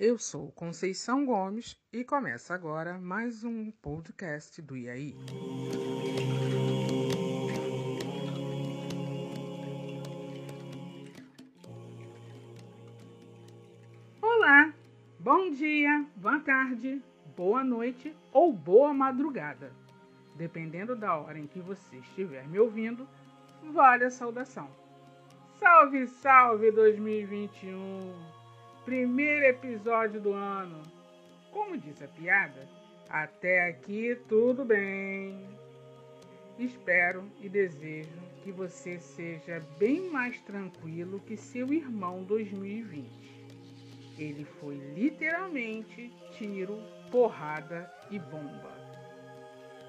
Eu sou Conceição Gomes e começa agora mais um podcast do IAI. Olá, bom dia, boa tarde, boa noite ou boa madrugada. Dependendo da hora em que você estiver me ouvindo, vale a saudação. Salve, salve 2021! Primeiro episódio do ano. Como diz a piada, até aqui tudo bem. Espero e desejo que você seja bem mais tranquilo que seu irmão 2020. Ele foi literalmente tiro, porrada e bomba.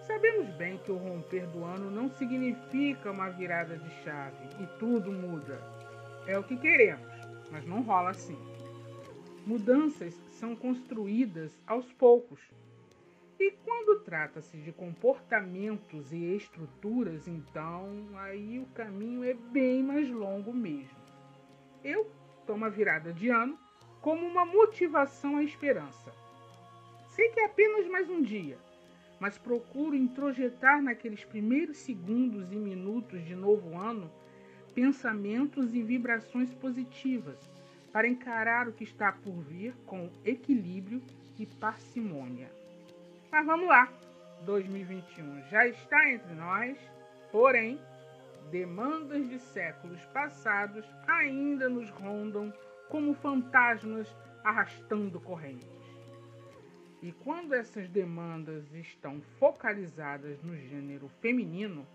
Sabemos bem que o romper do ano não significa uma virada de chave e tudo muda. É o que queremos, mas não rola assim. Mudanças são construídas aos poucos. E quando trata-se de comportamentos e estruturas, então aí o caminho é bem mais longo mesmo. Eu tomo a virada de ano como uma motivação à esperança. Sei que é apenas mais um dia, mas procuro introjetar naqueles primeiros segundos e minutos de novo ano pensamentos e vibrações positivas para encarar o que está por vir com equilíbrio e parcimônia. Mas vamos lá! 2021 já está entre nós, porém, demandas de séculos passados ainda nos rondam como fantasmas arrastando correntes. E quando essas demandas estão focalizadas no gênero feminino,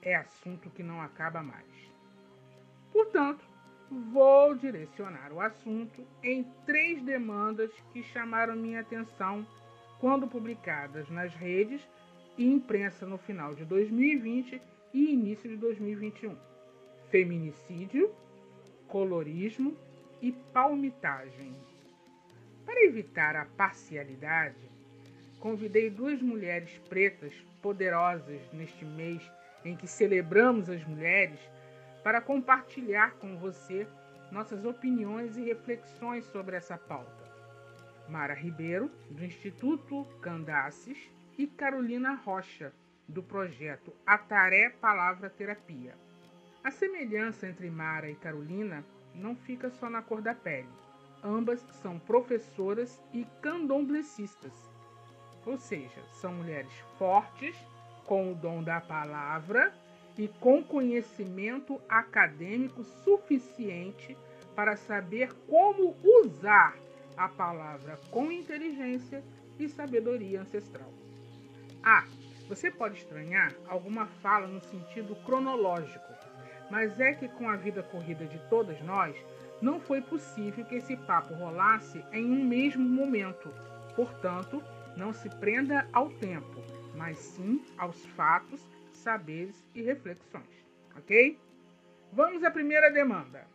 é assunto que não acaba mais. Portanto, vou direcionar o assunto em três demandas que chamaram minha atenção quando publicadas nas redes e imprensa no final de 2020 e início de 2021: feminicídio, colorismo e palmitagem. Para evitar a parcialidade, convidei duas mulheres pretas poderosas neste mês em que celebramos as mulheres para compartilhar com você nossas opiniões e reflexões sobre essa pauta. Mara Ribeiro, do Instituto Candaces, e Carolina Rocha, do projeto Ataré Palavra Terapia. A semelhança entre Mara e Carolina não fica só na cor da pele. Ambas são professoras e candomblecistas, ou seja, são mulheres fortes, com o dom da palavra e com conhecimento acadêmico suficiente para saber como usar a palavra com inteligência e sabedoria ancestral. Ah, você pode estranhar alguma fala no sentido cronológico, mas é que com a vida corrida de todas nós, não foi possível que esse papo rolasse em um mesmo momento. Portanto, não se prenda ao tempo, mas sim aos fatos saberes e reflexões, ok? Vamos à primeira demanda.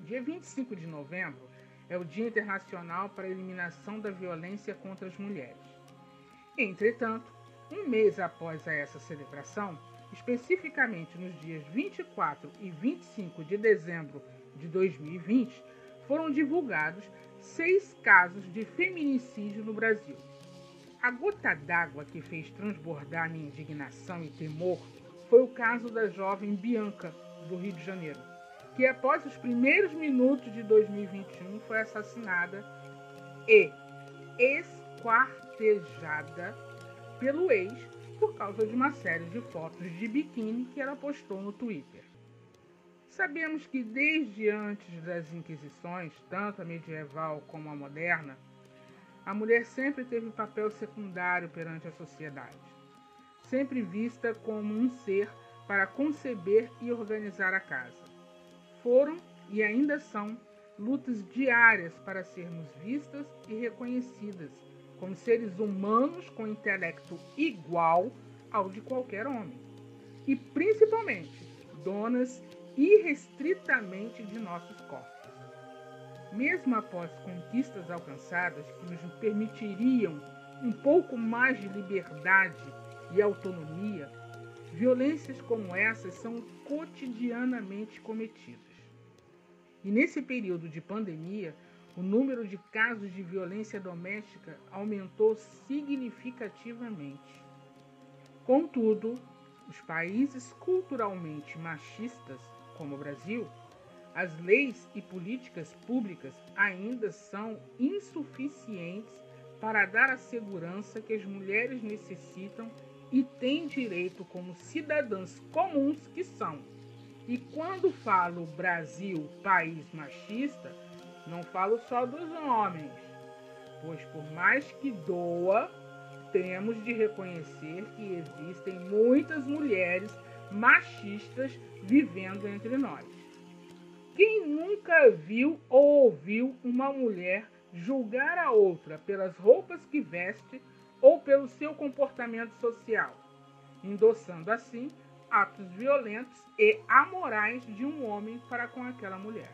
Dia 25 de novembro é o Dia Internacional para a Eliminação da Violência contra as Mulheres. Entretanto, um mês após essa celebração, especificamente nos dias 24 e 25 de dezembro de 2020, foram divulgados seis casos de feminicídio no Brasil. A gota d'água que fez transbordar minha indignação e temor foi o caso da jovem Bianca, do Rio de Janeiro, que após os primeiros minutos de 2021 foi assassinada e esquartejada pelo ex por causa de uma série de fotos de biquíni que ela postou no Twitter. Sabemos que desde antes das Inquisições, tanto a medieval como a moderna, a mulher sempre teve um papel secundário perante a sociedade, sempre vista como um ser para conceber e organizar a casa. Foram e ainda são lutas diárias para sermos vistas e reconhecidas como seres humanos com intelecto igual ao de qualquer homem, e principalmente donas irrestritamente de nossos corpos mesmo após conquistas alcançadas que nos permitiriam um pouco mais de liberdade e autonomia, violências como essas são cotidianamente cometidas. E nesse período de pandemia, o número de casos de violência doméstica aumentou significativamente. Contudo, os países culturalmente machistas, como o Brasil, as leis e políticas públicas ainda são insuficientes para dar a segurança que as mulheres necessitam e têm direito como cidadãs comuns que são. E quando falo Brasil, país machista, não falo só dos homens, pois por mais que doa, temos de reconhecer que existem muitas mulheres machistas vivendo entre nós. Quem nunca viu ou ouviu uma mulher julgar a outra pelas roupas que veste ou pelo seu comportamento social, endossando assim atos violentos e amorais de um homem para com aquela mulher?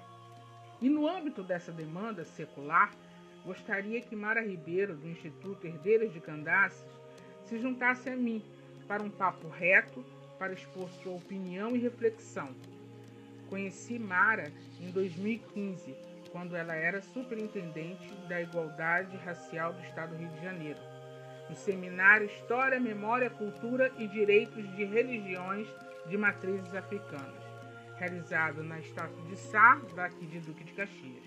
E no âmbito dessa demanda secular, gostaria que Mara Ribeiro, do Instituto Herdeiras de Candaces, se juntasse a mim para um papo reto para expor sua opinião e reflexão Conheci Mara em 2015, quando ela era superintendente da Igualdade Racial do Estado do Rio de Janeiro, no seminário História, Memória, Cultura e Direitos de Religiões de Matrizes Africanas, realizado na estátua de Sá, daqui de Duque de Caxias.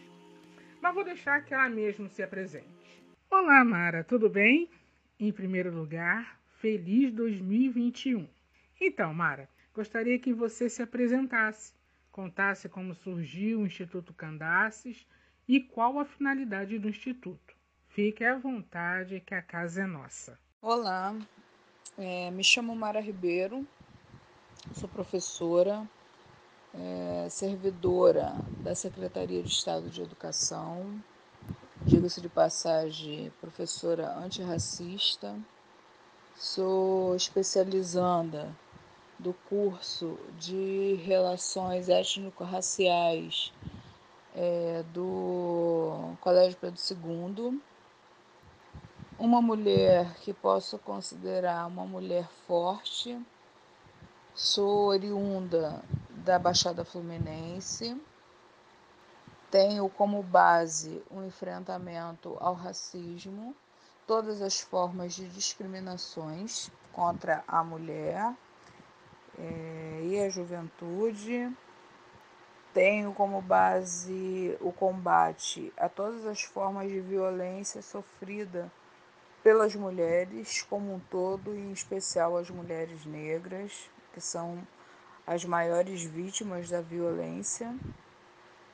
Mas vou deixar que ela mesma se apresente. Olá, Mara, tudo bem? Em primeiro lugar, feliz 2021. Então, Mara, gostaria que você se apresentasse contasse como surgiu o Instituto Candaces e qual a finalidade do Instituto. Fique à vontade que a casa é nossa. Olá, é, me chamo Mara Ribeiro, sou professora, é, servidora da Secretaria de Estado de Educação, diga-se de passagem, professora antirracista, sou especializanda do curso de Relações Étnico-Raciais é, do Colégio Pedro II. Uma mulher que posso considerar uma mulher forte, sou oriunda da Baixada Fluminense, tenho como base o enfrentamento ao racismo, todas as formas de discriminações contra a mulher é, e a juventude. Tenho como base o combate a todas as formas de violência sofrida pelas mulheres como um todo, e em especial as mulheres negras, que são as maiores vítimas da violência.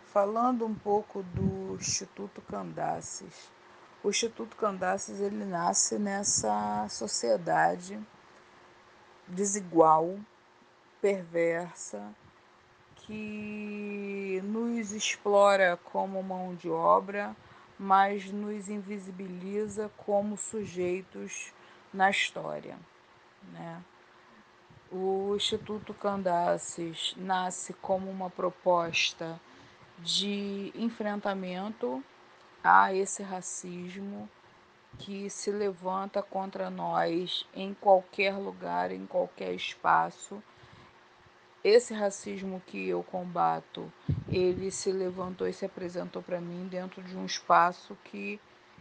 Falando um pouco do Instituto Candaces. O Instituto Candaces ele nasce nessa sociedade desigual perversa que nos explora como mão de obra, mas nos invisibiliza como sujeitos na história. Né? O Instituto Candaces nasce como uma proposta de enfrentamento a esse racismo que se levanta contra nós em qualquer lugar, em qualquer espaço esse racismo que eu combato, ele se levantou e se apresentou para mim dentro de um espaço que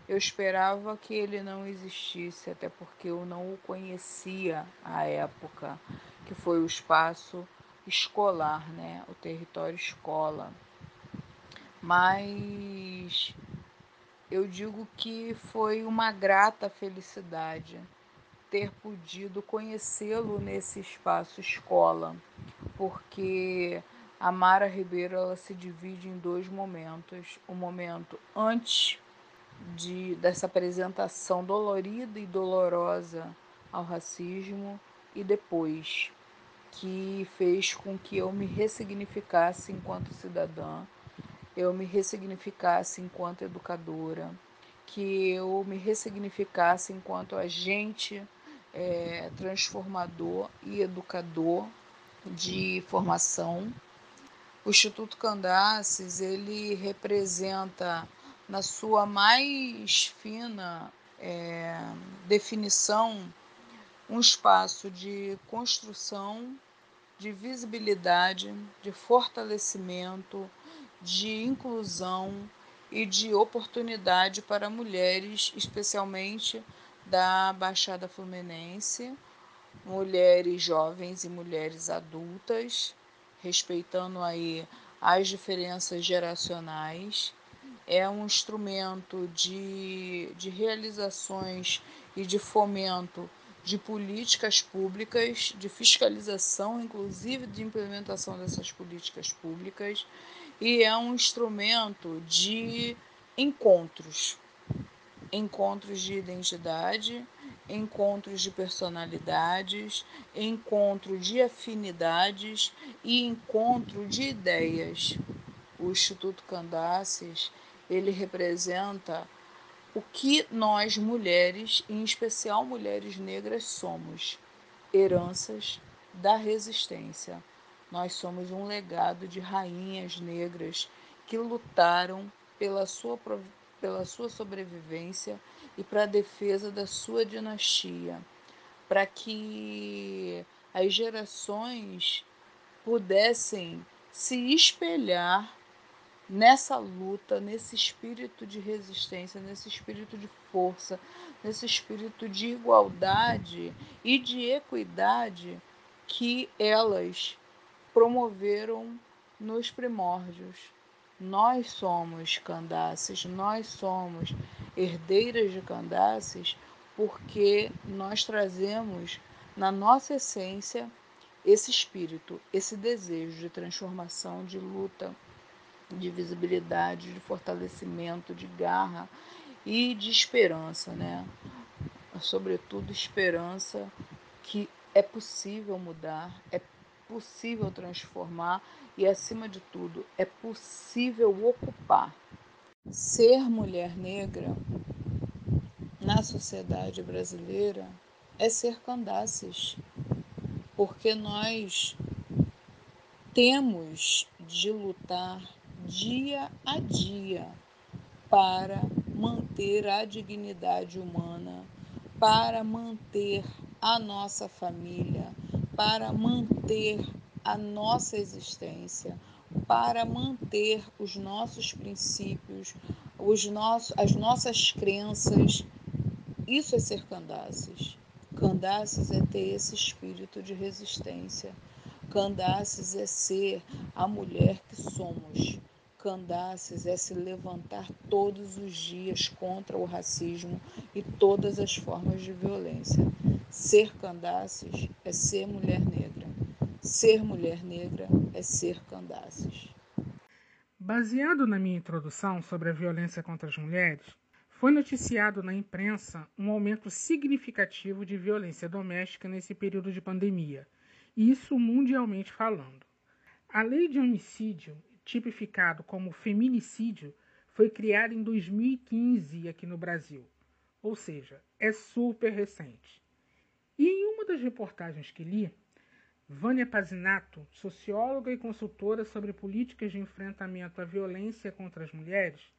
eu esperava que ele não existisse, até porque eu não o conhecia à época, que foi o espaço escolar, né, o território escola. Mas eu digo que foi uma grata felicidade ter podido conhecê-lo nesse espaço escola, porque a Mara Ribeiro ela se divide em dois momentos, o momento antes de dessa apresentação dolorida e dolorosa ao racismo e depois que fez com que eu me ressignificasse enquanto cidadã, eu me ressignificasse enquanto educadora, que eu me ressignificasse enquanto agente é, transformador e educador de formação. O Instituto Candaces ele representa na sua mais fina é, definição um espaço de construção, de visibilidade, de fortalecimento, de inclusão e de oportunidade para mulheres, especialmente da Baixada Fluminense, mulheres jovens e mulheres adultas, respeitando aí as diferenças geracionais. É um instrumento de, de realizações e de fomento de políticas públicas, de fiscalização, inclusive de implementação dessas políticas públicas, e é um instrumento de encontros encontros de identidade, encontros de personalidades, encontro de afinidades e encontro de ideias. O Instituto Candaces, ele representa o que nós mulheres, em especial mulheres negras, somos: heranças da resistência. Nós somos um legado de rainhas negras que lutaram pela sua, pela sua sobrevivência e para a defesa da sua dinastia, para que as gerações pudessem se espelhar nessa luta, nesse espírito de resistência, nesse espírito de força, nesse espírito de igualdade e de equidade que elas promoveram nos primórdios. Nós somos Candaces, nós somos herdeiras de Candaces porque nós trazemos na nossa essência esse espírito, esse desejo de transformação, de luta de visibilidade, de fortalecimento, de garra e de esperança, né? Sobretudo esperança que é possível mudar, é possível transformar e, acima de tudo, é possível ocupar. Ser mulher negra na sociedade brasileira é ser Candaces, porque nós temos de lutar dia a dia para manter a dignidade humana, para manter a nossa família, para manter a nossa existência, para manter os nossos princípios, os nossos, as nossas crenças. Isso é ser Candaces. Candaces é ter esse espírito de resistência. Candaces é ser a mulher que somos. Candaces é se levantar todos os dias contra o racismo e todas as formas de violência. Ser Candaces é ser mulher negra. Ser mulher negra é ser Candaces. Baseado na minha introdução sobre a violência contra as mulheres, foi noticiado na imprensa um aumento significativo de violência doméstica nesse período de pandemia, isso mundialmente falando. A lei de homicídio tipificado como feminicídio, foi criado em 2015 aqui no Brasil, ou seja, é super recente. E em uma das reportagens que li, Vânia Pazinato, socióloga e consultora sobre políticas de enfrentamento à violência contra as mulheres,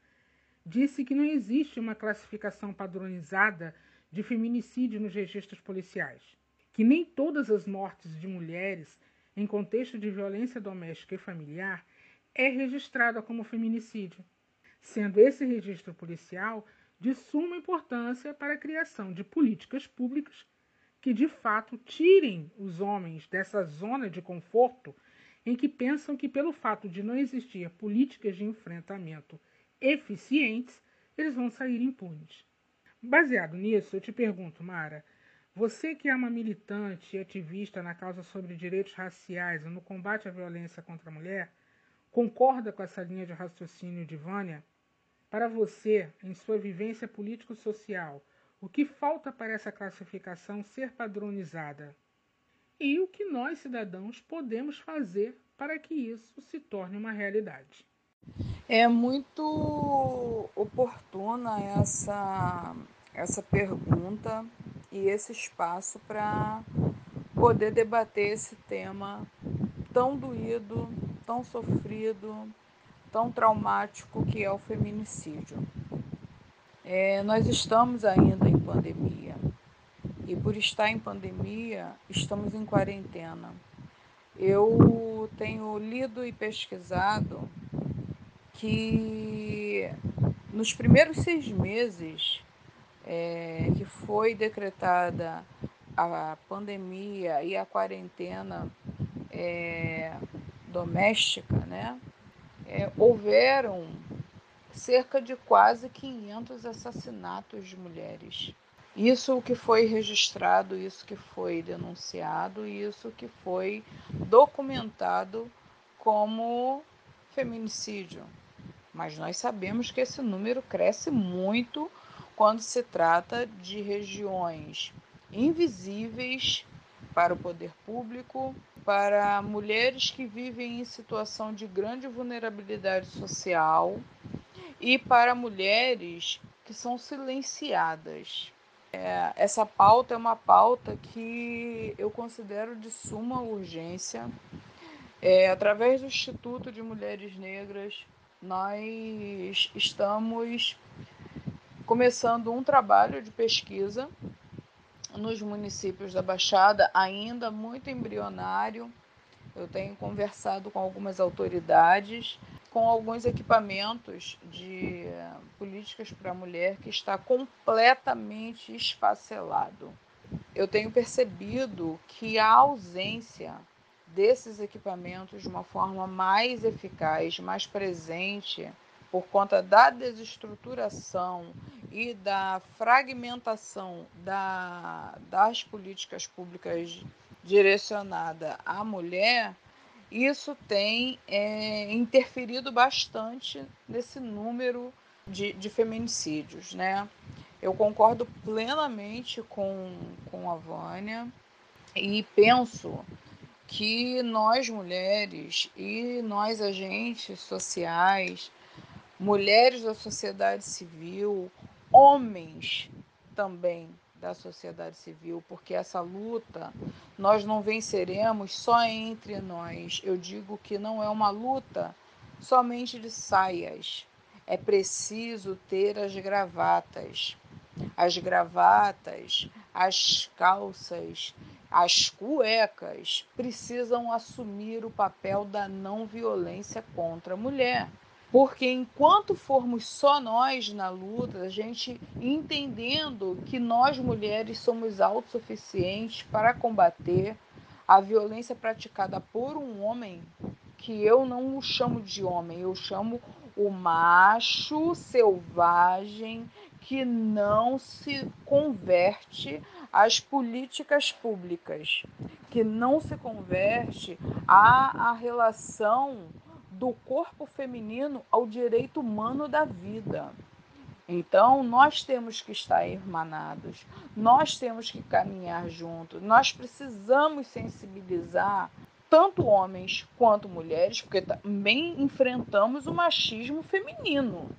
disse que não existe uma classificação padronizada de feminicídio nos registros policiais, que nem todas as mortes de mulheres em contexto de violência doméstica e familiar é registrada como feminicídio, sendo esse registro policial de suma importância para a criação de políticas públicas que de fato tirem os homens dessa zona de conforto em que pensam que, pelo fato de não existir políticas de enfrentamento eficientes, eles vão sair impunes. Baseado nisso, eu te pergunto, Mara, você que é uma militante e ativista na causa sobre direitos raciais e no combate à violência contra a mulher, Concorda com essa linha de raciocínio de Vânia? Para você, em sua vivência político-social, o que falta para essa classificação ser padronizada? E o que nós, cidadãos, podemos fazer para que isso se torne uma realidade? É muito oportuna essa, essa pergunta e esse espaço para poder debater esse tema tão doído, tão sofrido, tão traumático que é o feminicídio. É, nós estamos ainda pandemia e, por estar em pandemia, estamos em quarentena. Eu tenho lido e pesquisado que nos primeiros seis meses é, que foi decretada a pandemia e a quarentena é, doméstica, né, é, houveram cerca de quase 500 assassinatos de mulheres. Isso que foi registrado, isso que foi denunciado, isso que foi documentado como feminicídio. Mas nós sabemos que esse número cresce muito quando se trata de regiões invisíveis para o poder público, para mulheres que vivem em situação de grande vulnerabilidade social e para mulheres que são silenciadas. É, essa pauta é uma pauta que eu considero de suma urgência. É, através do Instituto de Mulheres Negras, nós estamos começando um trabalho de pesquisa nos municípios da Baixada, ainda muito embrionário. Eu tenho conversado com algumas autoridades com alguns equipamentos de políticas para a mulher que está completamente esfacelado. Eu tenho percebido que a ausência desses equipamentos de uma forma mais eficaz, mais presente, por conta da desestruturação e da fragmentação da, das políticas públicas direcionada à mulher, isso tem é, interferido bastante nesse número de, de feminicídios, né? Eu concordo plenamente com, com a Vânia e penso que nós mulheres e nós agentes sociais, mulheres da sociedade civil, homens também da sociedade civil, porque essa luta nós não venceremos só entre nós. Eu digo que não é uma luta somente de saias. É preciso ter as gravatas. As gravatas, as calças, as cuecas precisam assumir o papel da não violência contra a mulher. Porque enquanto formos só nós na luta, a gente entendendo que nós mulheres somos autossuficientes para combater a violência praticada por um homem, que eu não o chamo de homem, eu chamo o macho selvagem que não se converte às políticas públicas, que não se converte à, à relação do corpo feminino ao direito humano da vida. Então, nós temos que estar irmanados, nós temos que caminhar juntos, nós precisamos sensibilizar tanto homens quanto mulheres, porque também enfrentamos o machismo feminino.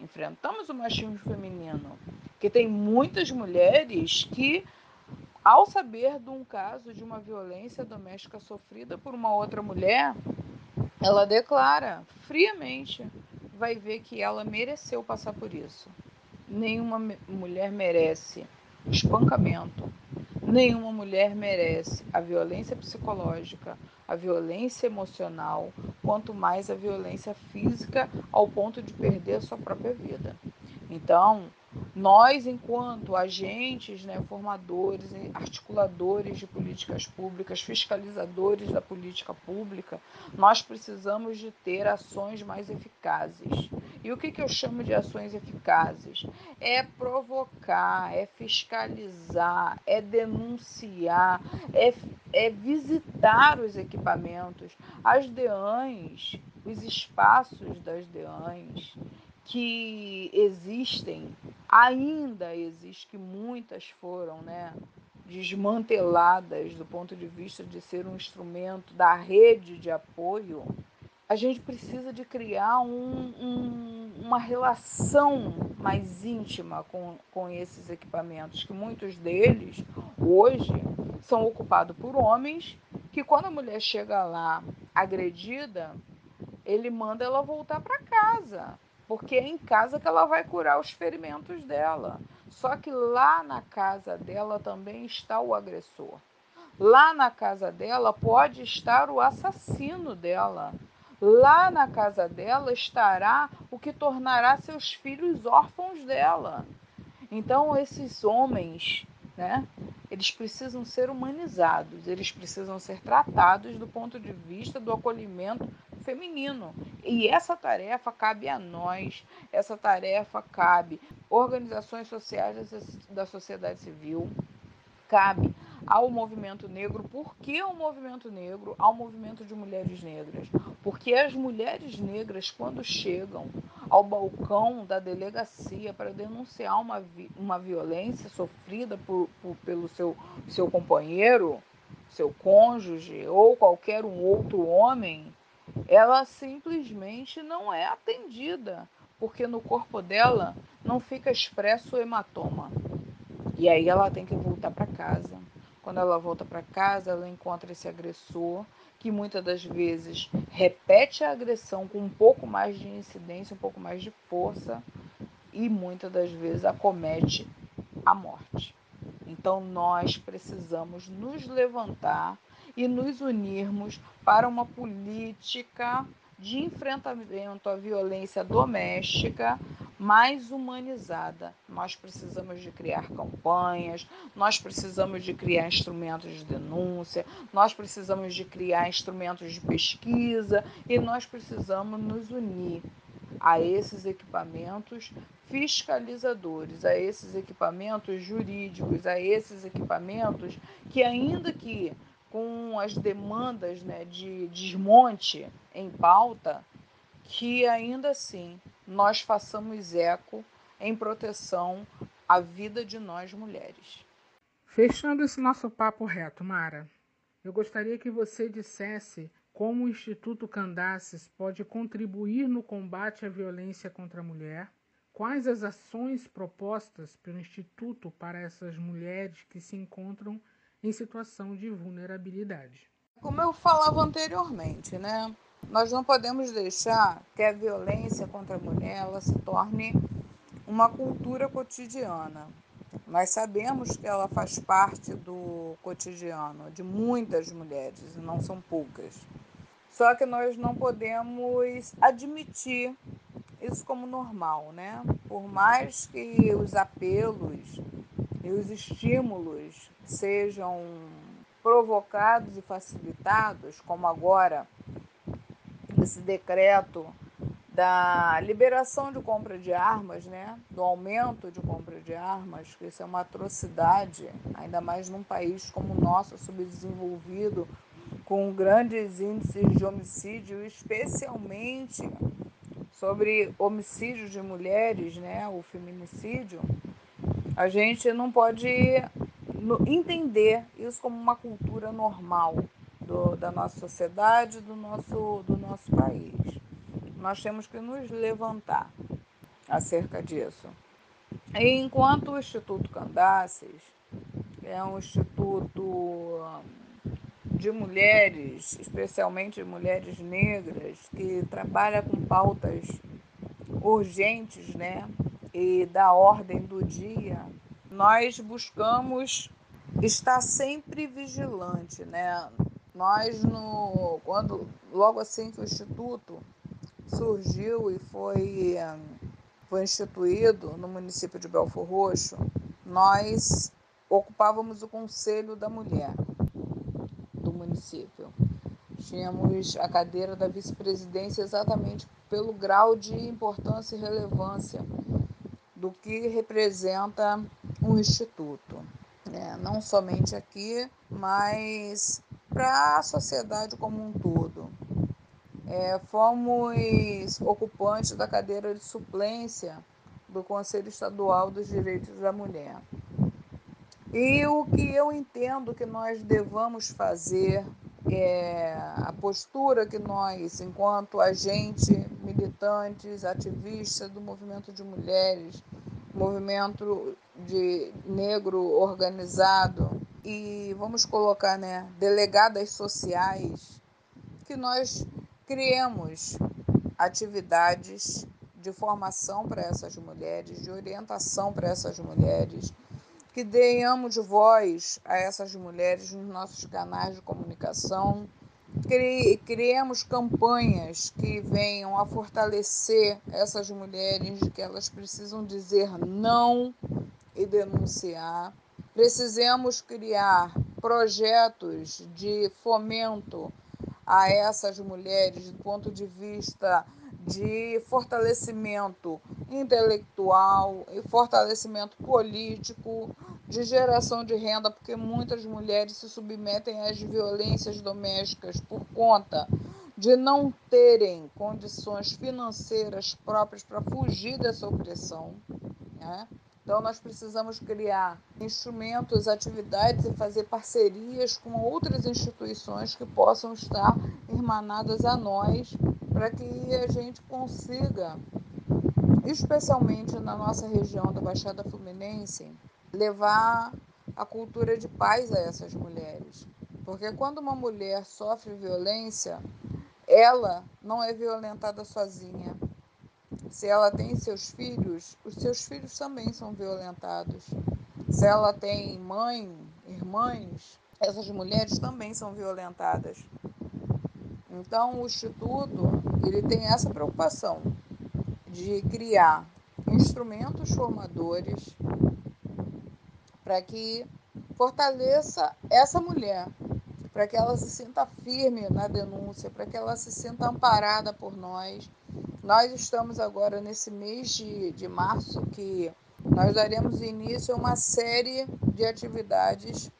Enfrentamos o machismo feminino, que tem muitas mulheres que, ao saber de um caso de uma violência doméstica sofrida por uma outra mulher, ela declara friamente, vai ver que ela mereceu passar por isso. Nenhuma mulher merece espancamento, nenhuma mulher merece a violência psicológica, a violência emocional, quanto mais a violência física ao ponto de perder a sua própria vida. Então, nós, enquanto agentes, né, formadores, articuladores de políticas públicas, fiscalizadores da política pública, nós precisamos de ter ações mais eficazes. E o que, que eu chamo de ações eficazes? É provocar, é fiscalizar, é denunciar, é, é visitar os equipamentos, as DEANs, os espaços das DEANs, que existem, ainda existe, que muitas foram né, desmanteladas do ponto de vista de ser um instrumento da rede de apoio, a gente precisa de criar um, um, uma relação mais íntima com, com esses equipamentos, que muitos deles hoje são ocupados por homens que quando a mulher chega lá agredida, ele manda ela voltar para casa porque é em casa que ela vai curar os ferimentos dela. Só que lá na casa dela também está o agressor. Lá na casa dela pode estar o assassino dela. lá na casa dela estará o que tornará seus filhos órfãos dela. Então, esses homens, né, eles precisam ser humanizados, eles precisam ser tratados do ponto de vista do acolhimento feminino. E essa tarefa cabe a nós, essa tarefa cabe organizações sociais da sociedade civil, cabe ao movimento negro. Por que o movimento negro? Ao movimento de mulheres negras. Porque as mulheres negras, quando chegam ao balcão da delegacia para denunciar uma, uma violência sofrida por, por, pelo seu, seu companheiro, seu cônjuge ou qualquer um outro homem, ela simplesmente não é atendida, porque no corpo dela não fica expresso o hematoma. E aí ela tem que voltar para casa. Quando ela volta para casa, ela encontra esse agressor, que muitas das vezes repete a agressão com um pouco mais de incidência, um pouco mais de força, e muitas das vezes acomete a morte. Então nós precisamos nos levantar e nos unirmos para uma política de enfrentamento à violência doméstica mais humanizada. Nós precisamos de criar campanhas, nós precisamos de criar instrumentos de denúncia, nós precisamos de criar instrumentos de pesquisa e nós precisamos nos unir a esses equipamentos fiscalizadores, a esses equipamentos jurídicos, a esses equipamentos que ainda que com as demandas né, de desmonte em pauta, que ainda assim nós façamos eco em proteção à vida de nós mulheres. Fechando esse nosso papo reto, Mara, eu gostaria que você dissesse como o Instituto Candaces pode contribuir no combate à violência contra a mulher, quais as ações propostas pelo Instituto para essas mulheres que se encontram em situação de vulnerabilidade. Como eu falava anteriormente, né? Nós não podemos deixar que a violência contra a mulher se torne uma cultura cotidiana. Nós sabemos que ela faz parte do cotidiano de muitas mulheres, e não são poucas. Só que nós não podemos admitir isso como normal, né? Por mais que os apelos os estímulos sejam provocados e facilitados, como agora esse decreto da liberação de compra de armas, né? do aumento de compra de armas, que isso é uma atrocidade, ainda mais num país como o nosso, subdesenvolvido, com grandes índices de homicídio, especialmente sobre homicídios de mulheres, né? o feminicídio, a gente não pode entender isso como uma cultura normal do, da nossa sociedade, do nosso, do nosso país. Nós temos que nos levantar acerca disso. E enquanto o Instituto Candaces é um instituto hum, de mulheres, especialmente mulheres negras, que trabalha com pautas urgentes, né? E da ordem do dia, nós buscamos estar sempre vigilante, né? Nós no quando logo assim que o instituto surgiu e foi foi instituído no município de Belfor Roxo, nós ocupávamos o conselho da mulher do município. Tínhamos a cadeira da vice-presidência exatamente pelo grau de importância e relevância do que representa um instituto né? não somente aqui, mas para a sociedade como um todo. É, fomos ocupantes da cadeira de suplência do Conselho Estadual dos Direitos da Mulher. E o que eu entendo que nós devamos fazer, é, a postura que nós, enquanto agente, militantes, ativistas do movimento de mulheres, movimento de negro organizado e vamos colocar, né, delegadas sociais, que nós criemos atividades de formação para essas mulheres, de orientação para essas mulheres, que tenhamos voz a essas mulheres nos nossos canais de comunicação, criemos campanhas que venham a fortalecer essas mulheres, que elas precisam dizer não e denunciar. Precisamos criar projetos de fomento a essas mulheres do ponto de vista de fortalecimento intelectual e fortalecimento político, de geração de renda, porque muitas mulheres se submetem às violências domésticas por conta de não terem condições financeiras próprias para fugir dessa opressão. Né? Então, nós precisamos criar instrumentos, atividades e fazer parcerias com outras instituições que possam estar irmanadas a nós, para que a gente consiga, especialmente na nossa região da Baixada Fluminense, levar a cultura de paz a essas mulheres. Porque quando uma mulher sofre violência, ela não é violentada sozinha. Se ela tem seus filhos, os seus filhos também são violentados. Se ela tem mãe, irmãs, essas mulheres também são violentadas. Então, o Instituto ele tem essa preocupação de criar instrumentos formadores para que fortaleça essa mulher, para que ela se sinta firme na denúncia, para que ela se sinta amparada por nós. Nós estamos agora nesse mês de, de março que nós daremos início a uma série de atividades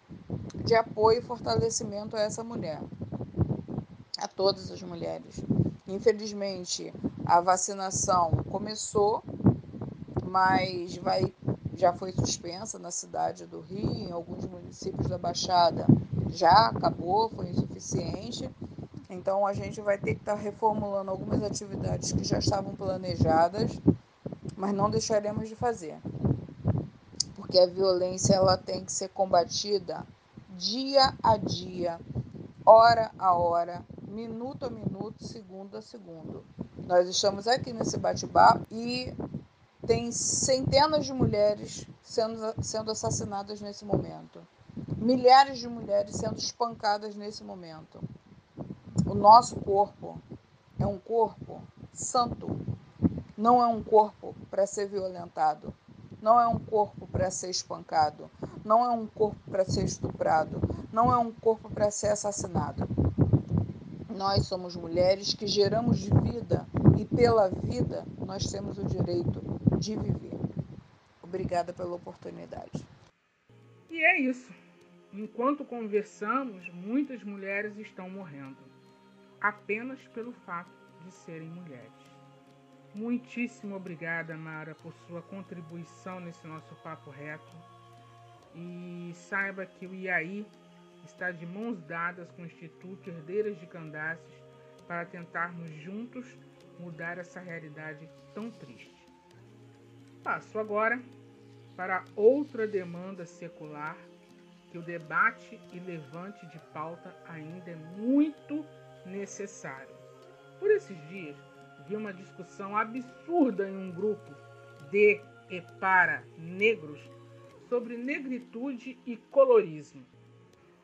de apoio e fortalecimento a essa mulher, a todas as mulheres. Infelizmente, a vacinação começou, mas vai já foi suspensa na cidade do Rio, em alguns municípios da Baixada já acabou, foi insuficiente. Então a gente vai ter que estar tá reformulando algumas atividades que já estavam planejadas, mas não deixaremos de fazer. Porque a violência ela tem que ser combatida dia a dia, hora a hora, minuto a minuto, segundo a segundo. Nós estamos aqui nesse bate-papo e tem centenas de mulheres sendo, sendo assassinadas nesse momento. Milhares de mulheres sendo espancadas nesse momento. O nosso corpo é um corpo santo. Não é um corpo para ser violentado. Não é um corpo para ser espancado. Não é um corpo para ser estuprado. Não é um corpo para ser assassinado. Nós somos mulheres que geramos vida e pela vida nós temos o direito de viver. Obrigada pela oportunidade. E é isso. Enquanto conversamos, muitas mulheres estão morrendo, apenas pelo fato de serem mulheres. Muitíssimo obrigada, Mara, por sua contribuição nesse nosso papo reto. E saiba que o IAI está de mãos dadas com o Instituto Herdeiras de Candaces para tentarmos juntos mudar essa realidade tão triste. Passo agora para outra demanda secular que o debate e levante de pauta ainda é muito necessário. Por esses dias, vi uma discussão absurda em um grupo de e para negros sobre negritude e colorismo.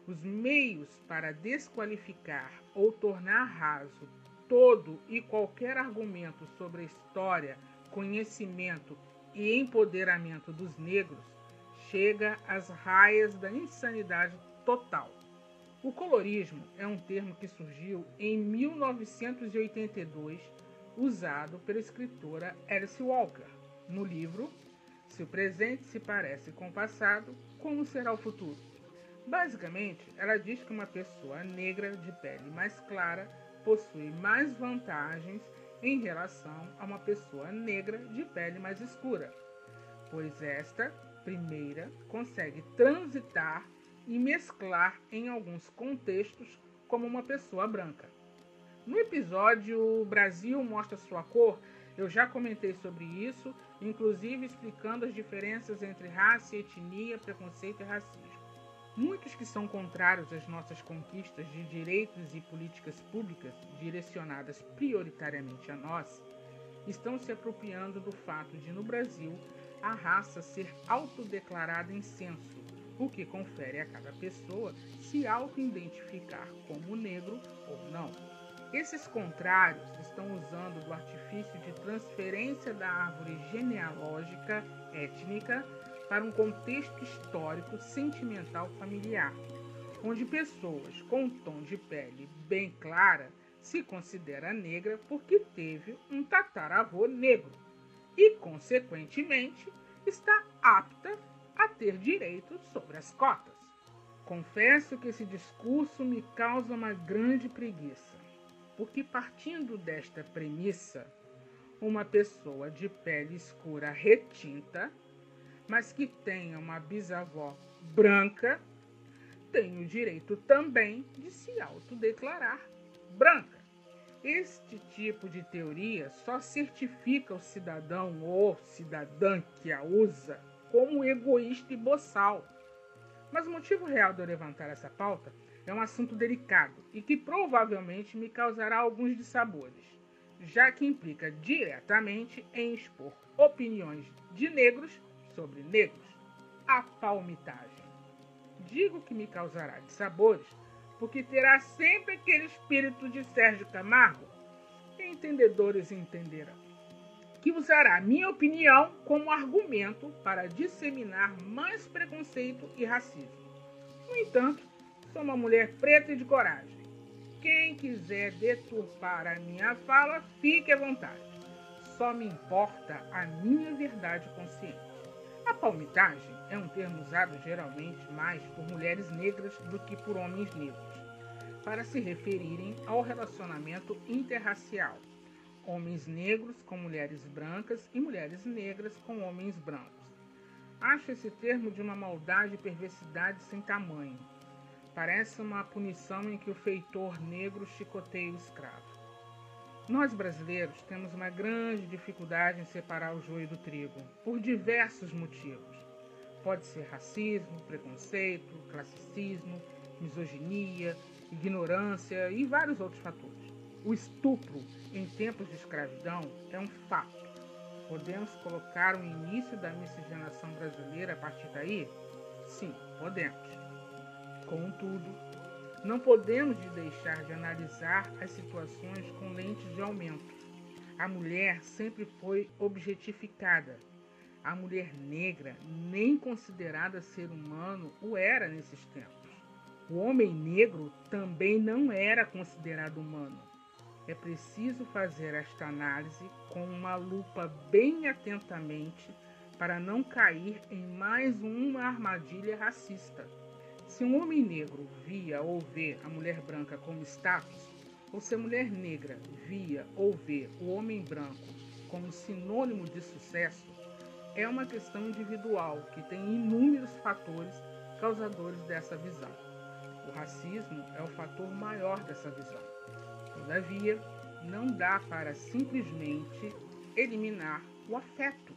Os meios para desqualificar ou tornar raso todo e qualquer argumento sobre a história, conhecimento e empoderamento dos negros chega às raias da insanidade total. O colorismo é um termo que surgiu em 1982, usado pela escritora Alice Walker, no livro Se o presente se parece com o passado, como será o futuro? Basicamente, ela diz que uma pessoa negra de pele mais clara possui mais vantagens em relação a uma pessoa negra de pele mais escura, pois esta primeira consegue transitar e mesclar em alguns contextos como uma pessoa branca. No episódio Brasil mostra sua cor, eu já comentei sobre isso, inclusive explicando as diferenças entre raça etnia, preconceito e racismo. Muitos que são contrários às nossas conquistas de direitos e políticas públicas direcionadas prioritariamente a nós, estão se apropriando do fato de, no Brasil, a raça ser autodeclarada em censo, o que confere a cada pessoa se auto-identificar como negro ou não. Esses contrários estão usando do artifício de transferência da árvore genealógica étnica para um contexto histórico sentimental familiar, onde pessoas com um tom de pele bem clara se considera negra porque teve um tataravô negro e, consequentemente, está apta a ter direito sobre as cotas. Confesso que esse discurso me causa uma grande preguiça, porque partindo desta premissa, uma pessoa de pele escura retinta, mas que tenha uma bisavó branca, tem o direito também de se autodeclarar branca. Este tipo de teoria só certifica o cidadão ou cidadã que a usa como egoísta e boçal. Mas o motivo real de eu levantar essa pauta é um assunto delicado e que provavelmente me causará alguns dissabores, já que implica diretamente em expor opiniões de negros sobre negros, a palmitagem. Digo que me causará dissabores porque terá sempre aquele espírito de Sérgio Camargo, entendedores entenderão que usará minha opinião como argumento para disseminar mais preconceito e racismo. No entanto, sou uma mulher preta e de coragem. Quem quiser deturpar a minha fala, fique à vontade. Só me importa a minha verdade consciente. A palmitagem é um termo usado geralmente mais por mulheres negras do que por homens negros, para se referirem ao relacionamento interracial homens negros com mulheres brancas e mulheres negras com homens brancos. Acho esse termo de uma maldade e perversidade sem tamanho. Parece uma punição em que o feitor negro chicoteia o escravo. Nós brasileiros temos uma grande dificuldade em separar o joio do trigo, por diversos motivos. Pode ser racismo, preconceito, classicismo, misoginia, ignorância e vários outros fatores. O estupro em tempos de escravidão é um fato. Podemos colocar o início da miscigenação brasileira a partir daí? Sim, podemos. Contudo, não podemos deixar de analisar as situações com lentes de aumento. A mulher sempre foi objetificada. A mulher negra, nem considerada ser humano, o era nesses tempos. O homem negro também não era considerado humano. É preciso fazer esta análise com uma lupa bem atentamente para não cair em mais uma armadilha racista. Se um homem negro via ou vê a mulher branca como status, ou se a mulher negra via ou vê o homem branco como sinônimo de sucesso, é uma questão individual que tem inúmeros fatores causadores dessa visão. O racismo é o fator maior dessa visão. Todavia, não dá para simplesmente eliminar o afeto,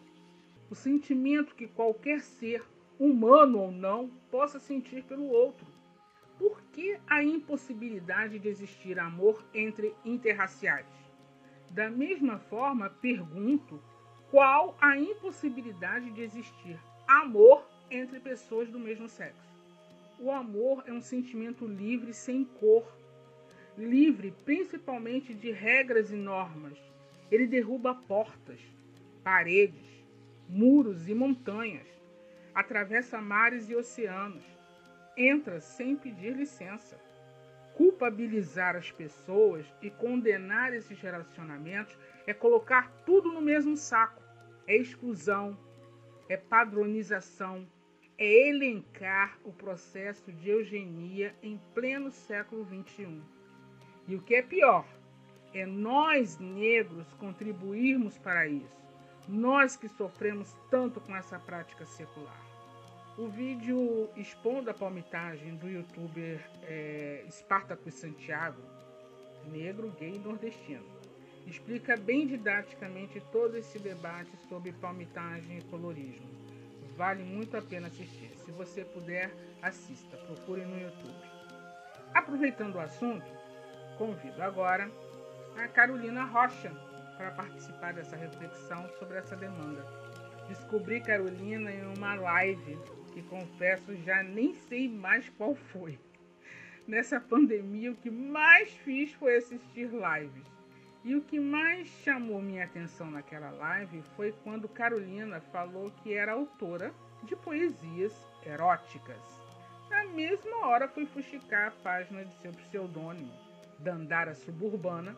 o sentimento que qualquer ser, humano ou não, possa sentir pelo outro. Por que a impossibilidade de existir amor entre interraciais? Da mesma forma, pergunto qual a impossibilidade de existir amor entre pessoas do mesmo sexo. O amor é um sentimento livre, sem cor, livre principalmente de regras e normas. Ele derruba portas, paredes, muros e montanhas, atravessa mares e oceanos, entra sem pedir licença. Culpabilizar as pessoas e condenar esses relacionamentos é colocar tudo no mesmo saco. É exclusão, é padronização, é elencar o processo de eugenia em pleno século XXI. E o que é pior, é nós negros contribuirmos para isso. Nós que sofremos tanto com essa prática secular. O vídeo expondo a palmitagem do youtuber é, Spartacus Santiago, negro, gay e nordestino, explica bem didaticamente todo esse debate sobre palmitagem e colorismo. Vale muito a pena assistir. Se você puder, assista. Procure no YouTube. Aproveitando o assunto, Convido agora a Carolina Rocha para participar dessa reflexão sobre essa demanda. Descobri Carolina em uma live que confesso já nem sei mais qual foi. Nessa pandemia, o que mais fiz foi assistir lives. E o que mais chamou minha atenção naquela live foi quando Carolina falou que era autora de poesias eróticas. Na mesma hora fui fuxicar a página de seu pseudônimo, Dandara Suburbana,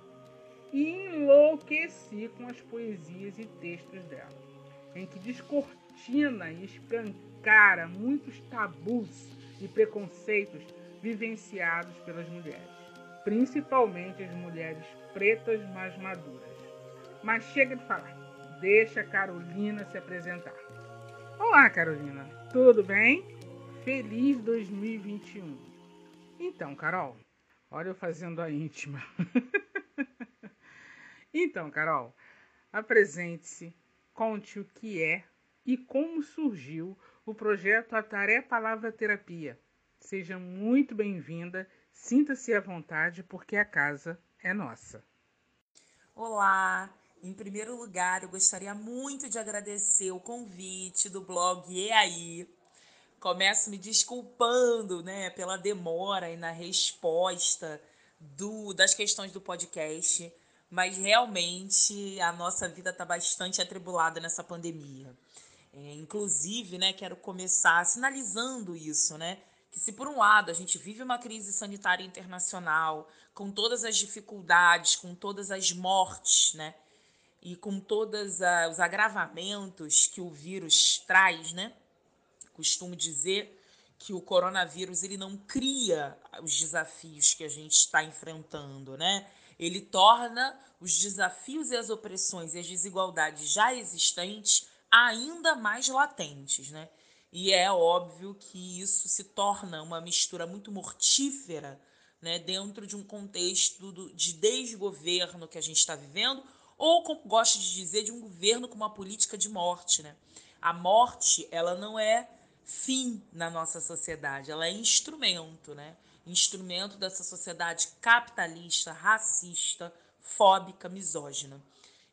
e enlouqueci com as poesias e textos dela, em que descortina e escancara muitos tabus e preconceitos vivenciados pelas mulheres, principalmente as mulheres pretas mais maduras. Mas chega de falar, deixa a Carolina se apresentar. Olá, Carolina, tudo bem? Feliz 2021. Então, Carol, olha eu fazendo a íntima. Então, Carol, apresente-se, conte o que é e como surgiu o projeto Ataré Palavra Terapia. Seja muito bem-vinda, sinta-se à vontade, porque a casa é nossa. Olá! Em primeiro lugar, eu gostaria muito de agradecer o convite do blog E aí. Começo me desculpando, né, pela demora e na resposta do, das questões do podcast mas realmente a nossa vida está bastante atribulada nessa pandemia. É, inclusive, né, quero começar sinalizando isso, né? Que se por um lado a gente vive uma crise sanitária internacional, com todas as dificuldades, com todas as mortes, né? E com todos os agravamentos que o vírus traz, né? Costumo dizer que o coronavírus ele não cria os desafios que a gente está enfrentando, né? Ele torna os desafios e as opressões e as desigualdades já existentes ainda mais latentes, né? E é óbvio que isso se torna uma mistura muito mortífera, né, dentro de um contexto de desgoverno que a gente está vivendo, ou como gosto de dizer, de um governo com uma política de morte, né? A morte, ela não é fim na nossa sociedade, ela é instrumento, né? instrumento dessa sociedade capitalista, racista, fóbica, misógina.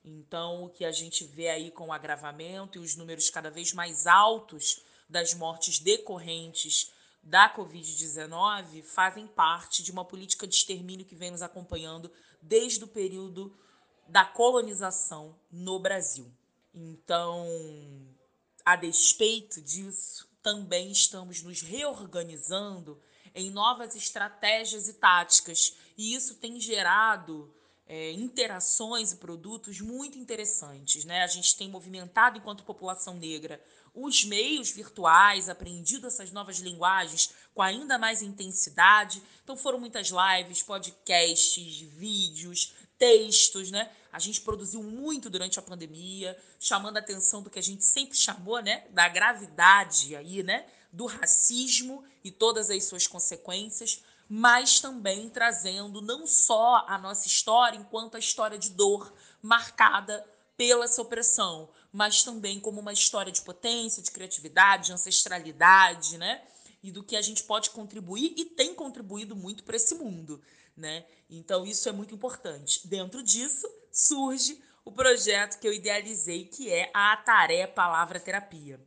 Então, o que a gente vê aí com o agravamento e os números cada vez mais altos das mortes decorrentes da Covid-19 fazem parte de uma política de extermínio que vem nos acompanhando desde o período da colonização no Brasil. Então, a despeito disso, também estamos nos reorganizando em novas estratégias e táticas. E isso tem gerado é, interações e produtos muito interessantes. Né? A gente tem movimentado, enquanto população negra, os meios virtuais, aprendido essas novas linguagens com ainda mais intensidade. Então foram muitas lives, podcasts, vídeos, textos, né? A gente produziu muito durante a pandemia, chamando a atenção do que a gente sempre chamou, né? Da gravidade aí, né? do racismo e todas as suas consequências, mas também trazendo não só a nossa história enquanto a história de dor marcada pela essa opressão, mas também como uma história de potência, de criatividade, de ancestralidade, né? E do que a gente pode contribuir e tem contribuído muito para esse mundo, né? Então isso é muito importante. Dentro disso surge o projeto que eu idealizei, que é a Ataré Palavra Terapia.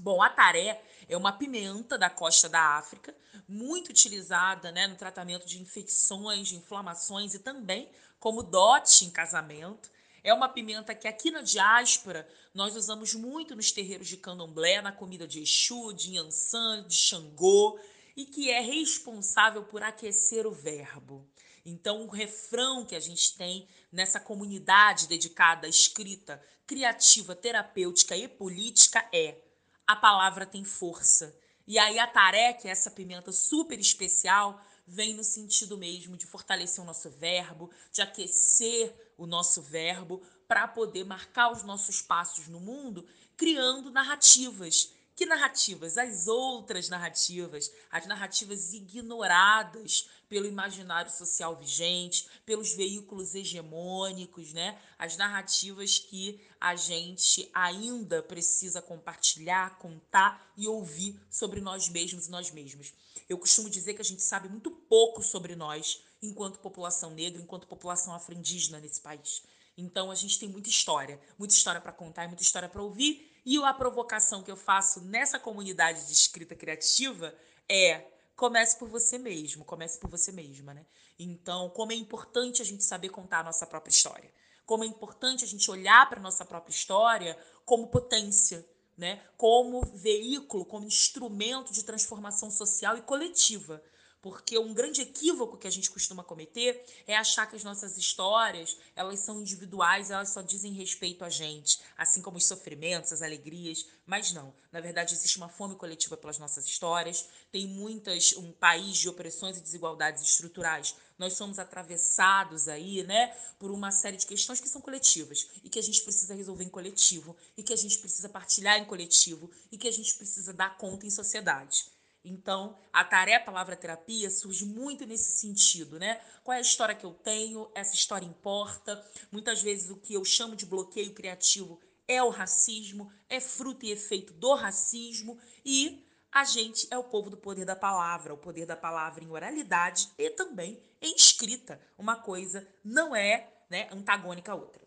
Bom, a taré é uma pimenta da costa da África, muito utilizada né, no tratamento de infecções, de inflamações e também como dote em casamento. É uma pimenta que aqui na diáspora nós usamos muito nos terreiros de candomblé, na comida de Exu, de Yansan, de Xangô, e que é responsável por aquecer o verbo. Então, o refrão que a gente tem nessa comunidade dedicada à escrita criativa, terapêutica e política é a palavra tem força. E aí a tareca, essa pimenta super especial, vem no sentido mesmo de fortalecer o nosso verbo, de aquecer o nosso verbo para poder marcar os nossos passos no mundo, criando narrativas que narrativas? As outras narrativas, as narrativas ignoradas pelo imaginário social vigente, pelos veículos hegemônicos, né? As narrativas que a gente ainda precisa compartilhar, contar e ouvir sobre nós mesmos e nós mesmos. Eu costumo dizer que a gente sabe muito pouco sobre nós enquanto população negra, enquanto população afro-indígena nesse país. Então a gente tem muita história, muita história para contar e muita história para ouvir E a provocação que eu faço nessa comunidade de escrita criativa é comece por você mesmo, comece por você mesma, né? Então, como é importante a gente saber contar a nossa própria história. Como é importante a gente olhar para a nossa própria história como potência, né? Como veículo, como instrumento de transformação social e coletiva. Porque um grande equívoco que a gente costuma cometer é achar que as nossas histórias, elas são individuais, elas só dizem respeito a gente, assim como os sofrimentos, as alegrias, mas não. Na verdade, existe uma fome coletiva pelas nossas histórias. Tem muitas um país de opressões e desigualdades estruturais. Nós somos atravessados aí, né, por uma série de questões que são coletivas e que a gente precisa resolver em coletivo e que a gente precisa partilhar em coletivo e que a gente precisa dar conta em sociedade. Então, a tarefa Palavra Terapia surge muito nesse sentido, né? Qual é a história que eu tenho? Essa história importa. Muitas vezes o que eu chamo de bloqueio criativo é o racismo, é fruto e efeito do racismo e a gente é o povo do poder da palavra, o poder da palavra em oralidade e também em escrita. Uma coisa não é né, antagônica à outra.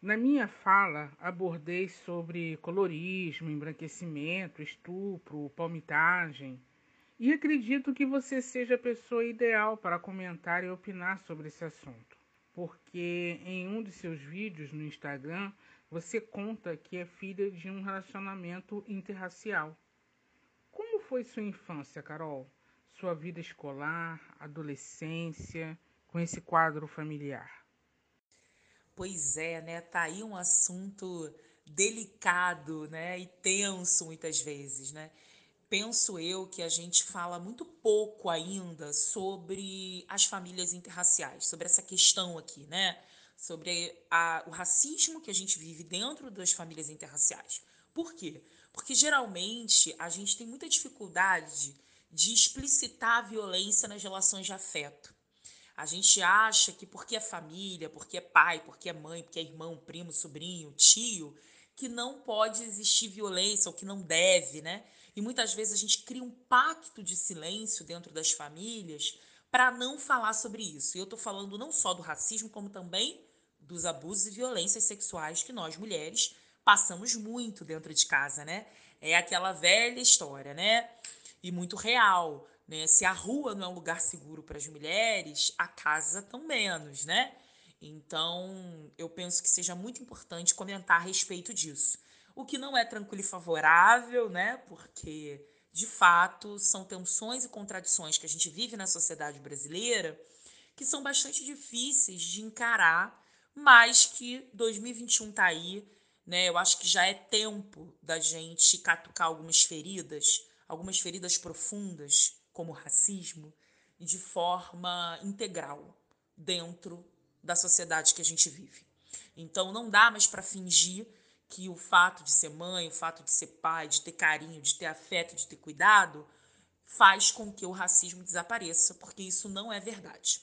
Na minha fala, abordei sobre colorismo, embranquecimento, estupro, palmitagem, e acredito que você seja a pessoa ideal para comentar e opinar sobre esse assunto, porque em um de seus vídeos no Instagram você conta que é filha de um relacionamento interracial. Como foi sua infância, Carol? Sua vida escolar, adolescência, com esse quadro familiar? Pois é, né? Tá aí um assunto delicado, né? E tenso muitas vezes, né? Penso eu que a gente fala muito pouco ainda sobre as famílias interraciais, sobre essa questão aqui, né? Sobre a, o racismo que a gente vive dentro das famílias interraciais. Por quê? Porque geralmente a gente tem muita dificuldade de explicitar a violência nas relações de afeto. A gente acha que porque é família, porque é pai, porque é mãe, porque é irmão, primo, sobrinho, tio, que não pode existir violência ou que não deve, né? E muitas vezes a gente cria um pacto de silêncio dentro das famílias para não falar sobre isso. E eu estou falando não só do racismo, como também dos abusos e violências sexuais que nós mulheres passamos muito dentro de casa, né? É aquela velha história, né? E muito real, né? Se a rua não é um lugar seguro para as mulheres, a casa tão menos, né? Então, eu penso que seja muito importante comentar a respeito disso o que não é tranquilo e favorável, né? Porque de fato são tensões e contradições que a gente vive na sociedade brasileira que são bastante difíceis de encarar, mas que 2021 tá aí, né? Eu acho que já é tempo da gente catucar algumas feridas, algumas feridas profundas, como o racismo, de forma integral dentro da sociedade que a gente vive. Então não dá mais para fingir que o fato de ser mãe, o fato de ser pai, de ter carinho, de ter afeto, de ter cuidado, faz com que o racismo desapareça, porque isso não é verdade.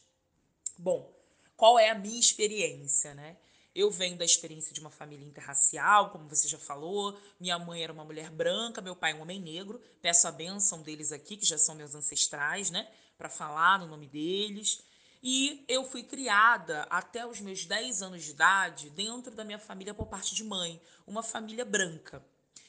Bom, qual é a minha experiência, né? Eu venho da experiência de uma família interracial, como você já falou. Minha mãe era uma mulher branca, meu pai um homem negro. Peço a benção deles aqui, que já são meus ancestrais, né? Para falar no nome deles. E eu fui criada até os meus 10 anos de idade dentro da minha família por parte de mãe, uma família branca.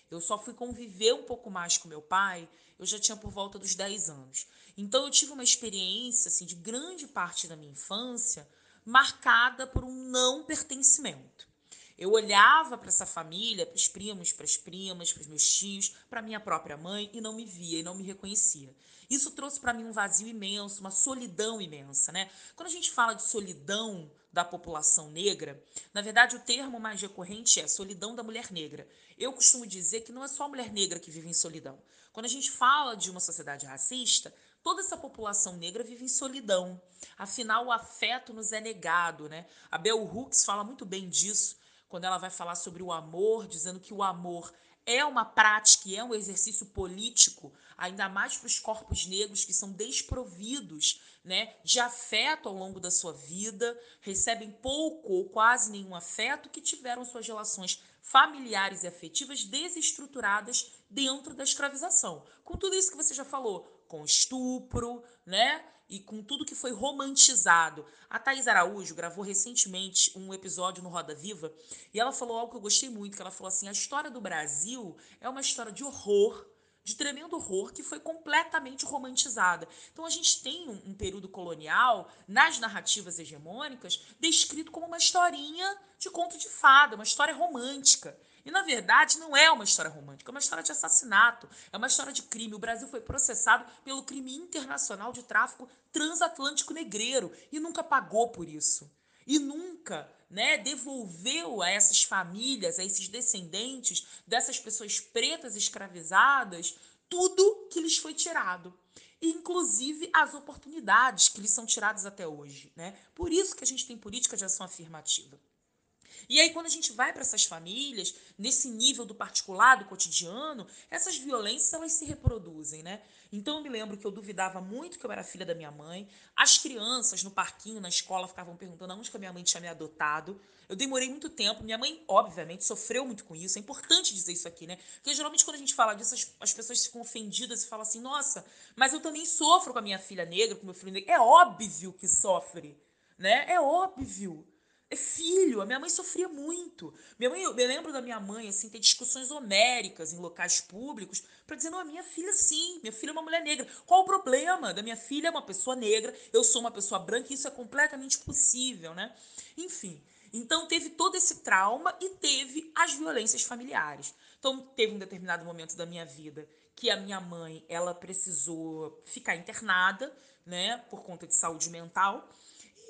Eu só fui conviver um pouco mais com meu pai, eu já tinha por volta dos 10 anos. Então eu tive uma experiência assim de grande parte da minha infância marcada por um não pertencimento. Eu olhava para essa família, para os primos, para as primas, para os meus tios, para minha própria mãe e não me via e não me reconhecia. Isso trouxe para mim um vazio imenso, uma solidão imensa, né? Quando a gente fala de solidão da população negra, na verdade o termo mais recorrente é solidão da mulher negra. Eu costumo dizer que não é só a mulher negra que vive em solidão. Quando a gente fala de uma sociedade racista, toda essa população negra vive em solidão. Afinal, o afeto nos é negado, né? A Bell Hooks fala muito bem disso quando ela vai falar sobre o amor, dizendo que o amor é uma prática é um exercício político, ainda mais para os corpos negros que são desprovidos né, de afeto ao longo da sua vida, recebem pouco ou quase nenhum afeto, que tiveram suas relações familiares e afetivas desestruturadas dentro da escravização. Com tudo isso que você já falou, com estupro, né? E com tudo que foi romantizado. A Thais Araújo gravou recentemente um episódio no Roda Viva e ela falou algo que eu gostei muito, que ela falou assim: "A história do Brasil é uma história de horror, de tremendo horror que foi completamente romantizada. Então a gente tem um, um, período colonial nas narrativas hegemônicas descrito como uma historinha de conto de fada, uma história romântica. E na verdade não é uma história romântica, é uma história de assassinato, é uma história de crime. O Brasil foi processado pelo crime internacional de tráfico transatlântico negreiro e nunca pagou por isso. E nunca né, devolveu a essas famílias, a esses descendentes dessas pessoas pretas escravizadas, tudo que lhes foi tirado. Inclusive as oportunidades que lhes são tiradas até hoje. Né? Por isso que a gente tem política de ação afirmativa. E aí, quando a gente vai para essas famílias, nesse nível do particular, do cotidiano, essas violências elas se reproduzem, né? Então eu me lembro que eu duvidava muito que eu era filha da minha mãe. As crianças no parquinho, na escola, ficavam perguntando aonde que a minha mãe tinha me adotado. Eu demorei muito tempo. Minha mãe, obviamente, sofreu muito com isso. É importante dizer isso aqui, né? Porque geralmente quando a gente fala disso, as, as pessoas ficam ofendidas e falam assim: nossa, mas eu também sofro com a minha filha negra, com meu filho negro. É óbvio que sofre, né? É óbvio. É filho. A minha mãe sofria muito. Minha mãe, eu me lembro da minha mãe, assim, ter discussões homéricas em locais públicos para dizer: não, a minha filha sim, minha filha é uma mulher negra. Qual o problema da minha filha é uma pessoa negra, eu sou uma pessoa branca e isso é completamente possível, né? Enfim. Então teve todo esse trauma e teve as violências familiares. Então teve um determinado momento da minha vida que a minha mãe, ela precisou ficar internada, né, por conta de saúde mental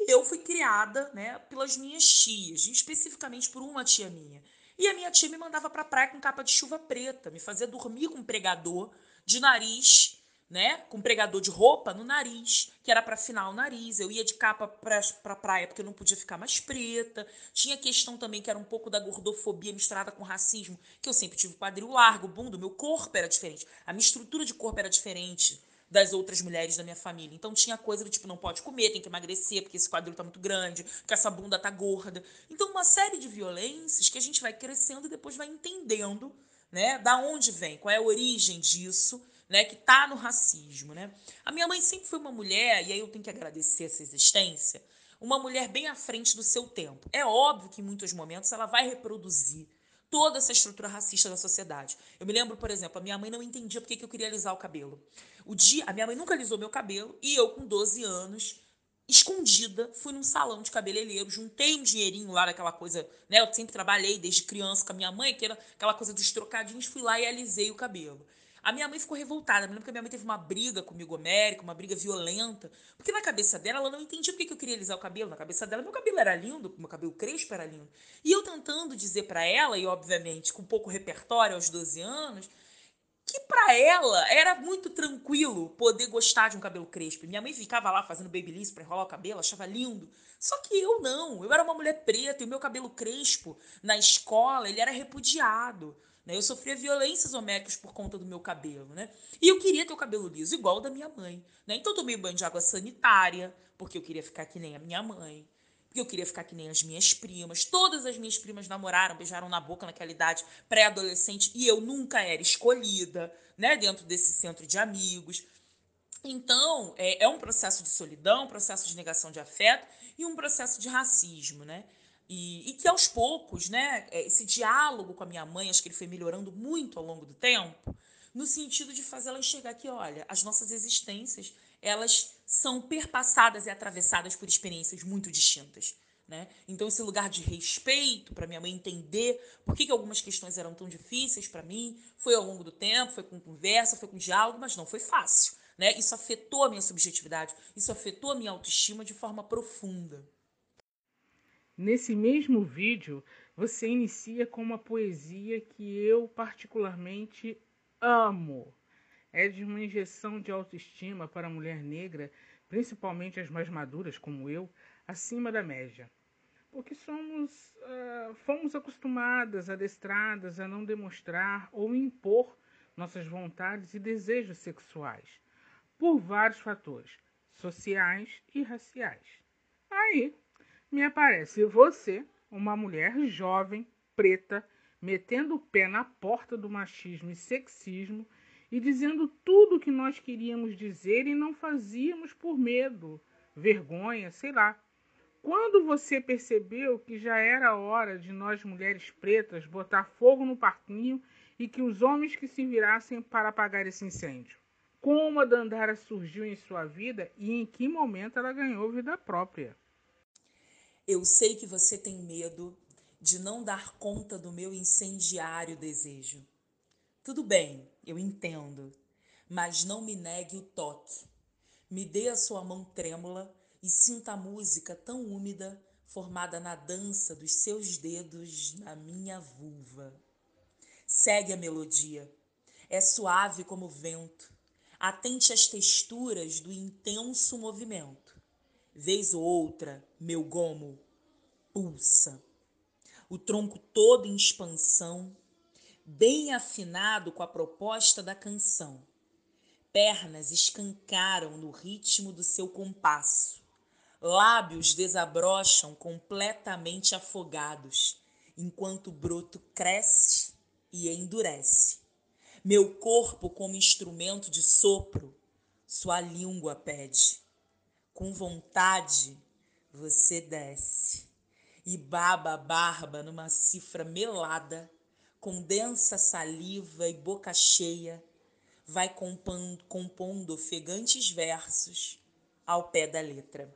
eu fui criada, né, pelas minhas tias, especificamente por uma tia minha. E a minha tia me mandava pra praia com capa de chuva preta, me fazia dormir com um pregador de nariz, né, com um pregador de roupa no nariz, que era para afinar o nariz. Eu ia de capa pra, pra praia porque eu não podia ficar mais preta. Tinha questão também que era um pouco da gordofobia misturada com racismo, que eu sempre tive quadril largo, bunda, meu corpo era diferente, a minha estrutura de corpo era diferente das outras mulheres da minha família. Então tinha coisa do tipo, não pode comer, tem que emagrecer, porque esse quadril tá muito grande, porque essa bunda tá gorda. Então, uma série de violências que a gente vai crescendo e depois vai entendendo, né, da onde vem, qual é a origem disso, né, que tá no racismo, né? A minha mãe sempre foi uma mulher, e aí eu tenho que agradecer essa existência, uma mulher bem à frente do seu tempo. É óbvio que em muitos momentos ela vai reproduzir toda essa estrutura racista da sociedade. Eu me lembro, por exemplo, a minha mãe não entendia por que eu queria alisar o cabelo. O dia, a minha mãe nunca alisou meu cabelo e eu, com 12 anos, escondida, fui num salão de cabeleireiro, juntei um dinheirinho lá daquela coisa, né? Eu sempre trabalhei desde criança com a minha mãe, que era aquela coisa dos trocadinhos, fui lá e alisei o cabelo. A minha mãe ficou revoltada. Eu me lembro que a minha mãe teve uma briga comigo, América, uma briga violenta. Porque na cabeça dela, ela não entendia por que eu queria alisar o cabelo. Na cabeça dela, meu cabelo era lindo, meu cabelo crespo era lindo. E eu tentando dizer para ela, e obviamente com pouco repertório aos 12 anos, que para ela era muito tranquilo poder gostar de um cabelo crespo. Minha mãe ficava lá fazendo babyliss para enrolar o cabelo, achava lindo. Só que eu não. Eu era uma mulher preta e o meu cabelo crespo na escola, ele era repudiado. Né? Eu sofria violências homéricas por conta do meu cabelo, né? E eu queria ter o cabelo liso igual da minha mãe, né? Então eu tomei banho de água sanitária, porque eu queria ficar que nem a minha mãe. Porque eu queria ficar que nem as minhas primas. Todas as minhas primas namoraram, beijaram na boca naquela idade pré-adolescente e eu nunca era escolhida, né? Dentro desse centro de amigos. Então, é, é um processo de solidão, um processo de negação de afeto e um processo de racismo, né? E, e, que aos poucos, né, é, esse diálogo com a minha mãe, acho que ele foi melhorando muito ao longo do tempo, no sentido de fazer ela enxergar que, olha, as nossas existências, elas são perpassadas e atravessadas por experiências muito distintas. Né? Então, esse lugar de respeito para minha mãe entender por que, que algumas questões eram tão difíceis para mim, foi ao longo do tempo, foi com conversa, foi com diálogo, mas não foi fácil. Né? Isso afetou a minha subjetividade, isso afetou a minha autoestima de forma profunda. Nesse mesmo vídeo, você inicia com uma poesia que eu particularmente amo. É de uma injeção de autoestima para a mulher negra, principalmente as mais maduras, como eu, acima da média. Porque somos, uh, fomos acostumadas, adestradas a não demonstrar ou impor nossas vontades e desejos sexuais, por vários fatores, sociais e raciais. Aí, me aparece você, uma mulher jovem, preta, metendo o pé na porta do machismo e sexismo e dizendo tudo o que nós queríamos dizer e não fazíamos por medo, vergonha, sei lá. Quando você percebeu que já era hora de nós mulheres pretas botar fogo no parquinho e que os homens que se virassem para apagar esse incêndio? Como a Dandara surgiu em sua vida e em que momento ela ganhou vida própria? Eu sei que você tem medo de não dar conta do meu incendiário desejo. Tudo bem, eu entendo, mas não me negue o toque. Me dê a sua mão trêmula e sinta a música tão úmida formada na dança dos seus dedos na minha vulva. Segue a melodia. É suave como o vento. Atente às texturas do intenso movimento. Vez ou outra, meu gomo pulsa. O tronco todo em expansão, bem afinado com a proposta da canção. Pernas escancaram no ritmo do seu compasso. Lábios desabrocham completamente afogados, enquanto o broto cresce e endurece. Meu corpo, como instrumento de sopro, sua língua pede com vontade, você desce e baba a barba numa cifra melada, condensa saliva e boca cheia, vai compondo, compondo ofegantes versos ao pé da letra.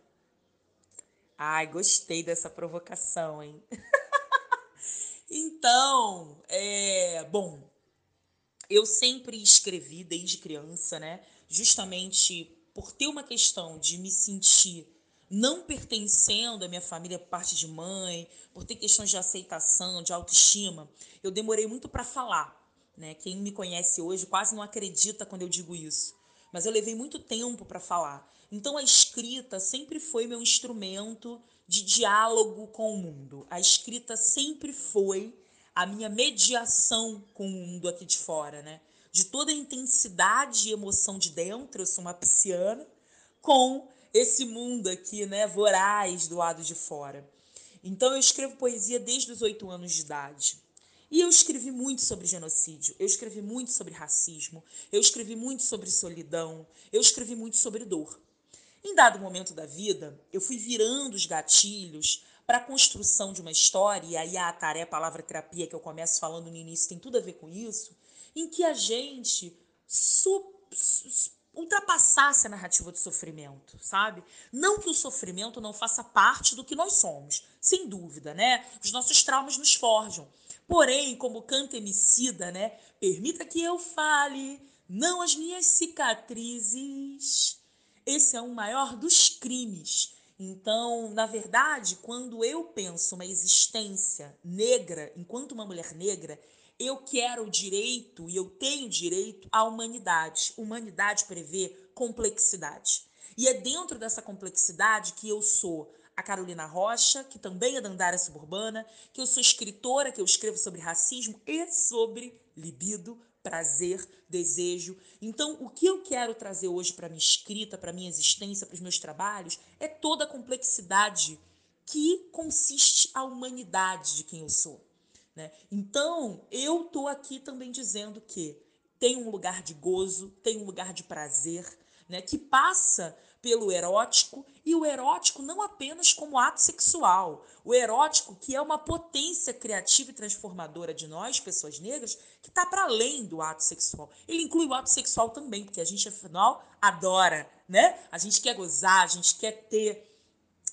Ai, gostei dessa provocação, hein? então, é, bom, eu sempre escrevi desde criança, né? Justamente por ter uma questão de me sentir não pertencendo à minha família por parte de mãe, por ter questões de aceitação, de autoestima, eu demorei muito para falar. Né? Quem me conhece hoje quase não acredita quando eu digo isso. Mas eu levei muito tempo para falar. Então a escrita sempre foi meu instrumento de diálogo com o mundo. A escrita sempre foi a minha mediação com o mundo aqui de fora, né? de toda a intensidade e emoção de dentro, eu sou uma pisciana, com esse mundo aqui, né, voraz do lado de fora. Então eu escrevo poesia desde os oito anos de idade. E eu escrevi muito sobre genocídio, eu escrevi muito sobre racismo, eu escrevi muito sobre solidão, eu escrevi muito sobre dor. Em dado momento da vida, eu fui virando os gatilhos para a construção de uma história, e aí a tarefa, a palavra terapia que eu começo falando no início tem tudo a ver com isso, em que a gente ultrapassasse a narrativa do sofrimento, sabe? Não que o sofrimento não faça parte do que nós somos, sem dúvida, né? Os nossos traumas nos forjam. Porém, como canta Emicida, né? Permita que eu fale, não as minhas cicatrizes. Esse é o maior dos crimes. Então, na verdade, quando eu penso uma existência negra, enquanto uma mulher negra, eu quero o direito e eu tenho direito à humanidade. Humanidade prevê complexidade. E é dentro dessa complexidade que eu sou a Carolina Rocha, que também é da Andara Suburbana, que eu sou escritora, que eu escrevo sobre racismo e sobre libido, prazer, desejo. Então, o que eu quero trazer hoje para minha escrita, para minha existência, para os meus trabalhos, é toda a complexidade que consiste a humanidade de quem eu sou. Né? Então, eu estou aqui também dizendo que tem um lugar de gozo, tem um lugar de prazer, né? que passa pelo erótico e o erótico não apenas como ato sexual, o erótico que é uma potência criativa e transformadora de nós, pessoas negras, que está para além do ato sexual. Ele inclui o ato sexual também, porque a gente afinal adora, né? A gente quer gozar, a gente quer ter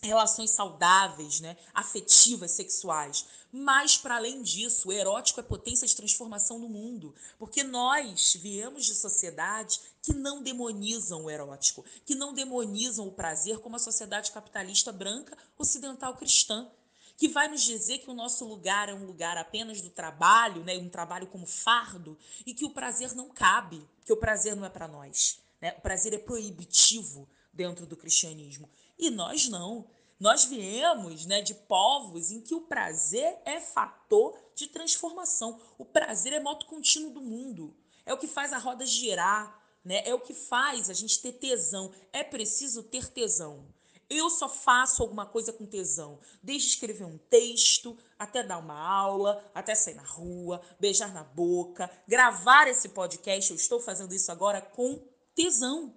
relações saudáveis, né, afetivas, sexuais. Mas, para além disso, o erótico é potência de transformação no mundo. Porque nós viemos de sociedades que não demonizam o erótico, que não demonizam o prazer como a sociedade capitalista branca ocidental cristã. Que vai nos dizer que o nosso lugar é um lugar apenas do trabalho, né, um trabalho como fardo, e que o prazer não cabe, que o prazer não é para nós. Né? O prazer é proibitivo dentro do cristianismo. E nós não. Nós viemos né, de povos em que o prazer é fator de transformação. O prazer é moto contínuo do mundo. É o que faz a roda girar, né? É o que faz a gente ter tesão. É preciso ter tesão. Eu só faço alguma coisa com tesão, desde escrever um texto, até dar uma aula, até sair na rua, beijar na boca, gravar esse podcast. Eu estou fazendo isso agora com tesão.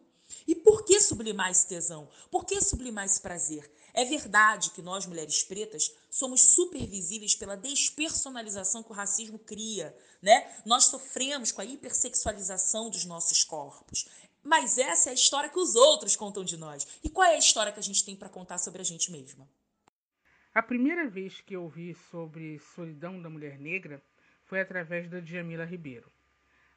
E por que sublimar esse tesão? Por que sublimar esse prazer? É verdade que nós, mulheres pretas, somos supervisíveis pela despersonalização que o racismo cria, né? Nós sofremos com a hipersexualização dos nossos corpos. Mas essa é a história que os outros contam de nós. E qual é a história que a gente tem para contar sobre a gente mesma? A primeira vez que eu ouvi sobre solidão da mulher negra foi através da Djamila Ribeiro.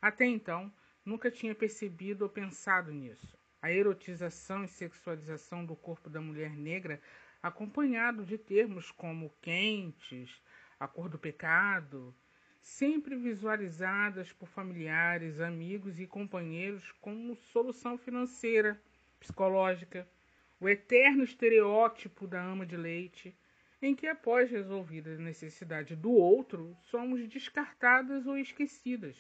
Até então, nunca tinha percebido ou pensado nisso. A erotização e sexualização do corpo da mulher negra, acompanhado de termos como quentes, a cor do pecado, sempre visualizadas por familiares, amigos e companheiros como solução financeira, psicológica, o eterno estereótipo da ama de leite, em que, após resolvida a necessidade do outro, somos descartadas ou esquecidas.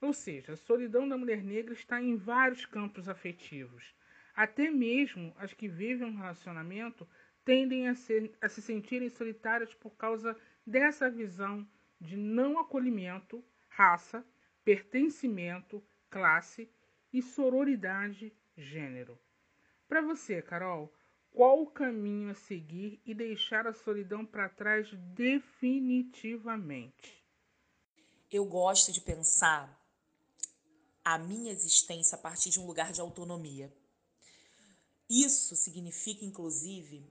Ou seja, a solidão da mulher negra está em vários campos afetivos. Até mesmo as que vivem um relacionamento tendem a, ser, a se sentirem solitárias por causa dessa visão de não acolhimento, raça, pertencimento, classe e sororidade, gênero. Para você, Carol, qual o caminho a seguir e deixar a solidão para trás definitivamente? Eu gosto de pensar a minha existência a partir de um lugar de autonomia. Isso significa, inclusive,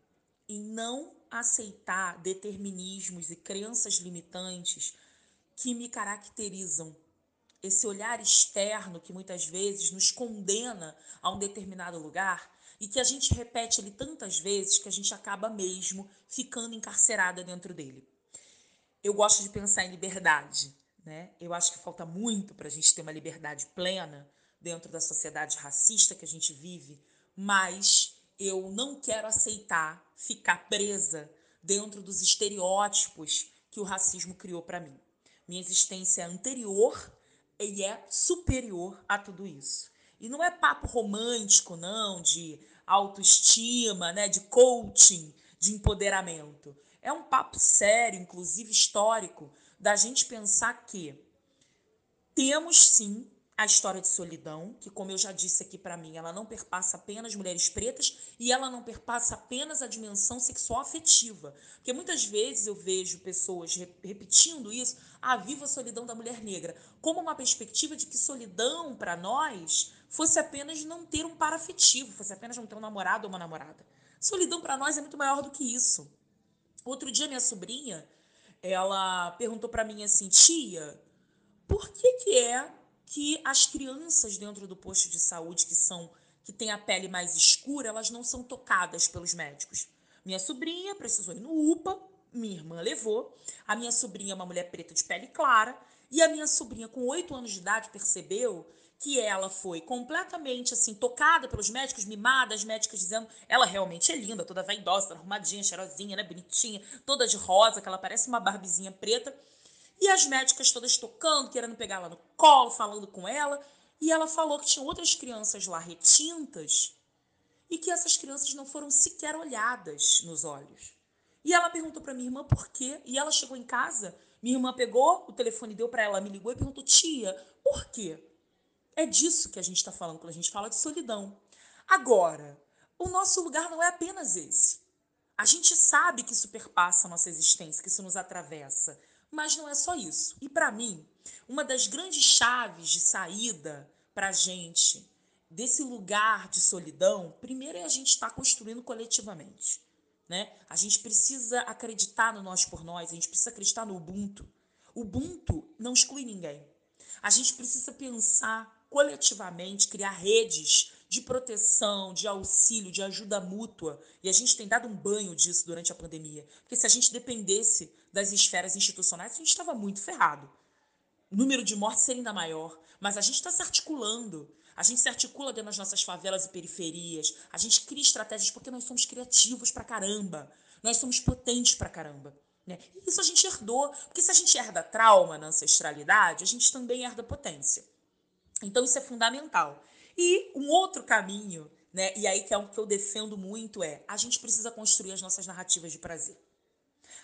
em não aceitar determinismos e crenças limitantes que me caracterizam. Esse olhar externo que muitas vezes nos condena a um determinado lugar e que a gente repete ele tantas vezes que a gente acaba mesmo ficando encarcerada dentro dele. Eu gosto de pensar em liberdade, né? Eu acho que falta muito para a gente ter uma liberdade plena dentro da sociedade racista que a gente vive, mas eu não quero aceitar ficar presa dentro dos estereótipos que o racismo criou para mim. Minha existência é anterior e é superior a tudo isso. E não é papo romântico, não, de autoestima, né, de coaching, de empoderamento. É um papo sério, inclusive histórico, da gente pensar que temos sim a história de solidão, que como eu já disse aqui para mim, ela não perpassa apenas mulheres pretas e ela não perpassa apenas a dimensão sexual afetiva. Porque muitas vezes eu vejo pessoas repetindo isso, ah, viva a solidão da mulher negra, como uma perspectiva de que solidão para nós fosse apenas não ter um par afetivo, fosse apenas não ter um namorado ou uma namorada. Solidão para nós é muito maior do que isso. Outro dia minha sobrinha, ela perguntou para mim assim: "Tia, por que que é que as crianças dentro do posto de saúde que são que têm a pele mais escura, elas não são tocadas pelos médicos. Minha sobrinha precisou ir no UPA, minha irmã levou. A minha sobrinha é uma mulher preta de pele clara e a minha sobrinha com oito anos de idade percebeu que ela foi completamente assim tocada pelos médicos, mimada, as médicas dizendo ela realmente é linda, toda vaidosa, arrumadinha, cheirosinha, né, bonitinha, toda de rosa, que ela parece uma barbizinha preta. E as médicas todas tocando, querendo pegar ela no colo, falando com ela. E ela falou que tinha outras crianças lá retintas e que essas crianças não foram sequer olhadas nos olhos. E ela perguntou para minha irmã por quê. E ela chegou em casa, minha irmã pegou o telefone, deu para ela, me ligou e perguntou: tia, por quê? É disso que a gente está falando quando a gente fala de solidão. Agora, o nosso lugar não é apenas esse. A gente sabe que isso perpassa a nossa existência, que isso nos atravessa. Mas não é só isso. E para mim, uma das grandes chaves de saída para a gente desse lugar de solidão, primeiro é a gente estar tá construindo coletivamente. Né? A gente precisa acreditar no nós por nós, a gente precisa acreditar no Ubuntu. Ubuntu não exclui ninguém. A gente precisa pensar coletivamente, criar redes de proteção, de auxílio, de ajuda mútua. E a gente tem dado um banho disso durante a pandemia. Porque se a gente dependesse das esferas institucionais, a gente estava muito ferrado. O número de mortes seria ainda maior. Mas a gente está se articulando. A gente se articula dentro das nossas favelas e periferias. A gente cria estratégias porque nós somos criativos pra caramba. Nós somos potentes pra caramba. Né? E isso a gente herdou. Porque se a gente herda trauma na ancestralidade, a gente também herda potência. Então isso é fundamental. E um outro caminho né? E aí que é o que eu defendo muito é, a gente precisa construir as nossas narrativas de prazer.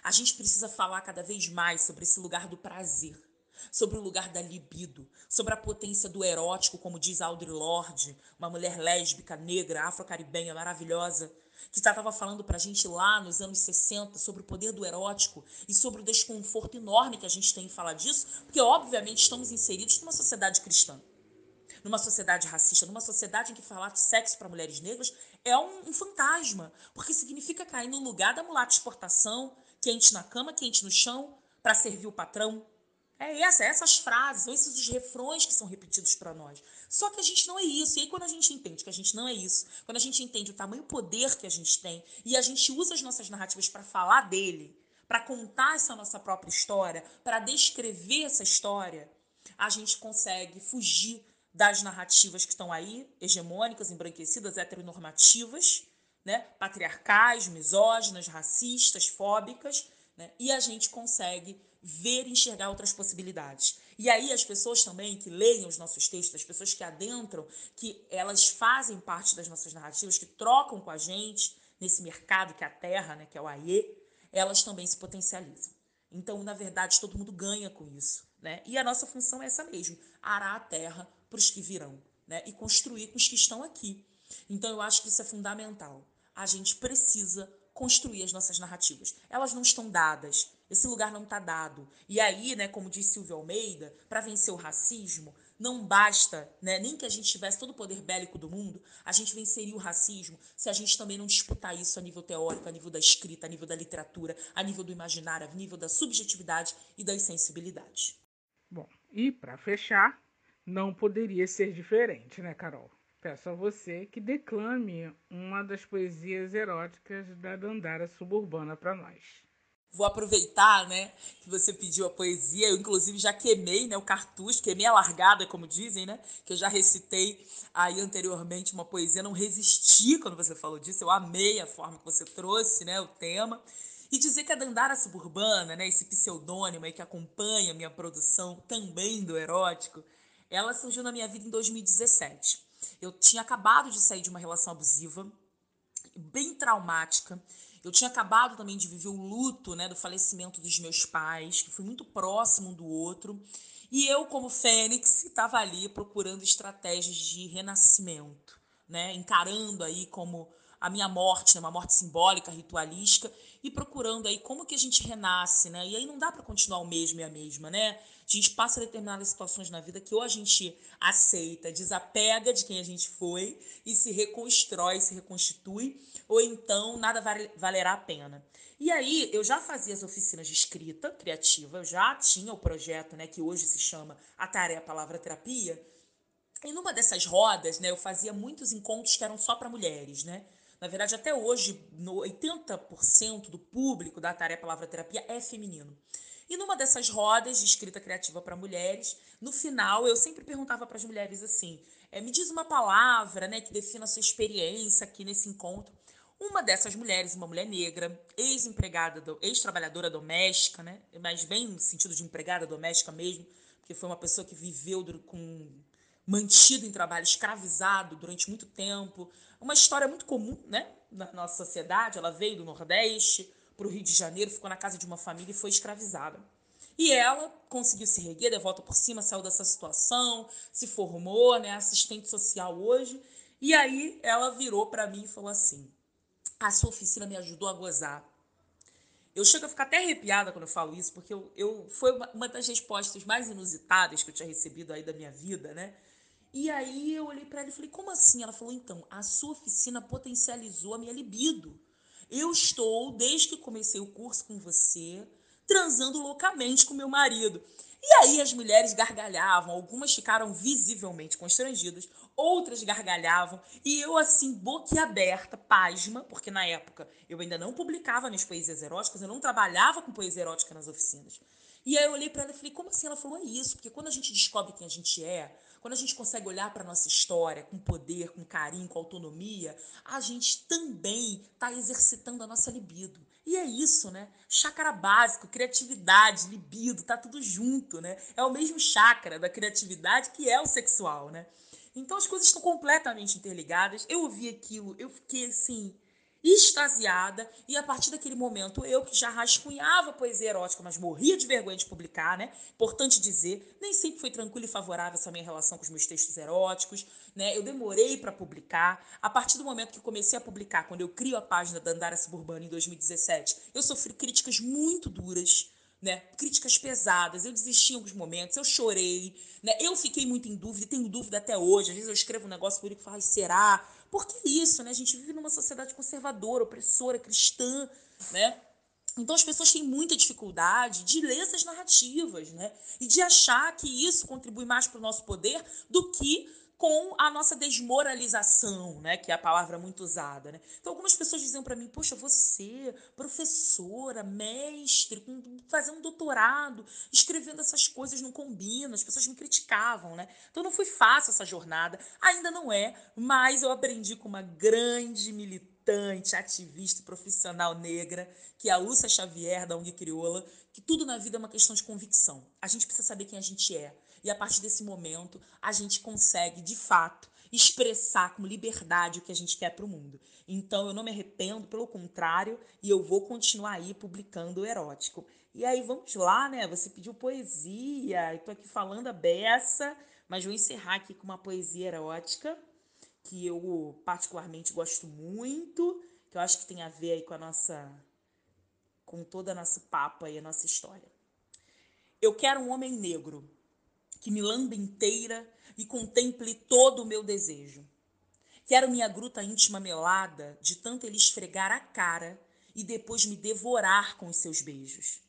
A gente precisa falar cada vez mais sobre esse lugar do prazer, sobre o lugar da libido, sobre a potência do erótico, como diz Audre Lorde, uma mulher lésbica, negra, afro-caribenha, maravilhosa, que estava falando para a gente lá nos anos 60 sobre o poder do erótico e sobre o desconforto enorme que a gente tem em falar disso, porque obviamente estamos inseridos numa sociedade cristã, numa sociedade racista, numa sociedade em que falar de sexo para mulheres negras é um, um fantasma, porque significa cair no lugar da mulata exportação, quente na cama, quente no chão, para servir o patrão. É essa, essas frases, são esses os refrões que são repetidos para nós. Só que a gente não é isso. E aí, quando a gente entende que a gente não é isso, quando a gente entende o tamanho poder que a gente tem e a gente usa as nossas narrativas para falar dele, para contar essa nossa própria história, para descrever essa história, a gente consegue fugir das narrativas que estão aí, hegemônicas, embranquecidas, heteronormativas, né? patriarcais, misóginas, racistas, fóbicas, né? e a gente consegue ver e enxergar outras possibilidades. E aí as pessoas também que leem os nossos textos, as pessoas que adentram, que elas fazem parte das nossas narrativas, que trocam com a gente nesse mercado que é a Terra, né, que é o AIE, elas também se potencializam. Então, na verdade, todo mundo ganha com isso. Né? E a nossa função é essa mesmo: arar a terra para os que virão né? e construir com os que estão aqui. Então, eu acho que isso é fundamental. A gente precisa construir as nossas narrativas. Elas não estão dadas. Esse lugar não está dado. E aí, né, como disse Silvio Almeida, para vencer o racismo, não basta, né, nem que a gente tivesse todo o poder bélico do mundo, a gente venceria o racismo se a gente também não disputar isso a nível teórico, a nível da escrita, a nível da literatura, a nível do imaginário, a nível da subjetividade e das sensibilidades. Bom, e para fechar, não poderia ser diferente, né, Carol? Peço a você que declame uma das poesias eróticas da Dandara Suburbana para nós. Vou aproveitar, né, que você pediu a poesia. Eu, inclusive, já queimei né, o cartucho, queimei a largada, como dizem, né? Que eu já recitei aí anteriormente uma poesia. Não resisti quando você falou disso. Eu amei a forma que você trouxe, né, o tema. E dizer que a Dandara Suburbana, né, esse pseudônimo aí que acompanha a minha produção também do erótico, ela surgiu na minha vida em 2017. Eu tinha acabado de sair de uma relação abusiva, bem traumática. Eu tinha acabado também de viver o luto né, do falecimento dos meus pais, que foi muito próximo um do outro. E eu, como Fênix, estava ali procurando estratégias de renascimento, né? encarando aí como a minha morte, né, uma morte simbólica, ritualística, e procurando aí como que a gente renasce, né? E aí não dá para continuar o mesmo e a mesma, né? A gente passa determinadas situações na vida que ou a gente aceita, desapega de quem a gente foi e se reconstrói, se reconstitui, ou então nada valerá a pena. E aí, eu já fazia as oficinas de escrita criativa, eu já tinha o projeto, né, que hoje se chama A Tarefa Palavra Terapia. E numa dessas rodas, né, eu fazia muitos encontros que eram só para mulheres, né? Na verdade, até hoje, no 80% do público da tarefa Palavra Terapia é feminino. E numa dessas rodas de escrita criativa para mulheres, no final eu sempre perguntava para as mulheres assim: é, me diz uma palavra né, que defina a sua experiência aqui nesse encontro. Uma dessas mulheres, uma mulher negra, ex-empregada, ex-trabalhadora doméstica, né, mas bem no sentido de empregada doméstica mesmo, porque foi uma pessoa que viveu com mantido em trabalho escravizado durante muito tempo, uma história muito comum, né, na nossa sociedade. Ela veio do Nordeste para o Rio de Janeiro, ficou na casa de uma família e foi escravizada. E ela conseguiu se reguer, de volta por cima, saiu dessa situação, se formou, né, assistente social hoje. E aí ela virou para mim e falou assim: "A sua oficina me ajudou a gozar. Eu chego a ficar até arrepiada quando eu falo isso, porque eu, eu foi uma das respostas mais inusitadas que eu tinha recebido aí da minha vida, né? E aí eu olhei para ela e falei: "Como assim?" Ela falou: "Então, a sua oficina potencializou a minha libido. Eu estou desde que comecei o curso com você, transando loucamente com meu marido." E aí as mulheres gargalhavam, algumas ficaram visivelmente constrangidas, outras gargalhavam, e eu assim, boquiaberta, pasma, porque na época eu ainda não publicava minhas poesias eróticas, eu não trabalhava com poesia erótica nas oficinas. E aí eu olhei para ela e falei: "Como assim?" Ela falou: "É isso, porque quando a gente descobre quem a gente é, quando a gente consegue olhar para nossa história com poder, com carinho, com autonomia, a gente também está exercitando a nossa libido. E é isso, né? Chácara básico, criatividade, libido, tá tudo junto, né? É o mesmo chácara da criatividade que é o sexual, né? Então as coisas estão completamente interligadas. Eu ouvi aquilo, eu fiquei assim, extasiada, e a partir daquele momento eu que já rascunhava poesia erótica, mas morria de vergonha de publicar, né? Importante dizer, nem sempre foi tranquila e favorável essa minha relação com os meus textos eróticos, né? Eu demorei para publicar. A partir do momento que comecei a publicar, quando eu crio a página da Andara Suburbana em 2017, eu sofri críticas muito duras né? Críticas pesadas, eu desisti em alguns momentos, eu chorei, né? Eu fiquei muito em dúvida, tenho dúvida até hoje. Às vezes eu escrevo um negócio por e falo, será? Por que isso, né? A gente vive numa sociedade conservadora, opressora, cristã, né? Então as pessoas têm muita dificuldade de ler essas narrativas, né? E de achar que isso contribui mais para o nosso poder do que com a nossa desmoralização, né, que é a palavra muito usada, né? Então algumas pessoas diziam para mim: "Poxa, você, professora, mestre, fazendo doutorado, escrevendo essas coisas não combina". As pessoas me criticavam, né? Então não foi fácil essa jornada, ainda não é, mas eu aprendi com uma grande militante, ativista e profissional negra, que é a Lúcia Xavier da ONG Crioula, que tudo na vida é uma questão de convicção. A gente precisa saber quem a gente é. E a partir desse momento, a gente consegue, de fato, expressar com liberdade o que a gente quer para o mundo. Então, eu não me arrependo, pelo contrário, e eu vou continuar aí publicando o erótico. E aí, vamos lá, né? Você pediu poesia, estou aqui falando a beça, mas vou encerrar aqui com uma poesia erótica que eu particularmente gosto muito, que eu acho que tem a ver aí com a nossa com toda a nossa papo e a nossa história. Eu quero um homem negro que me lambe inteira e contemple todo o meu desejo. Quero minha gruta íntima melada, de tanto ele esfregar a cara e depois me devorar com os seus beijos.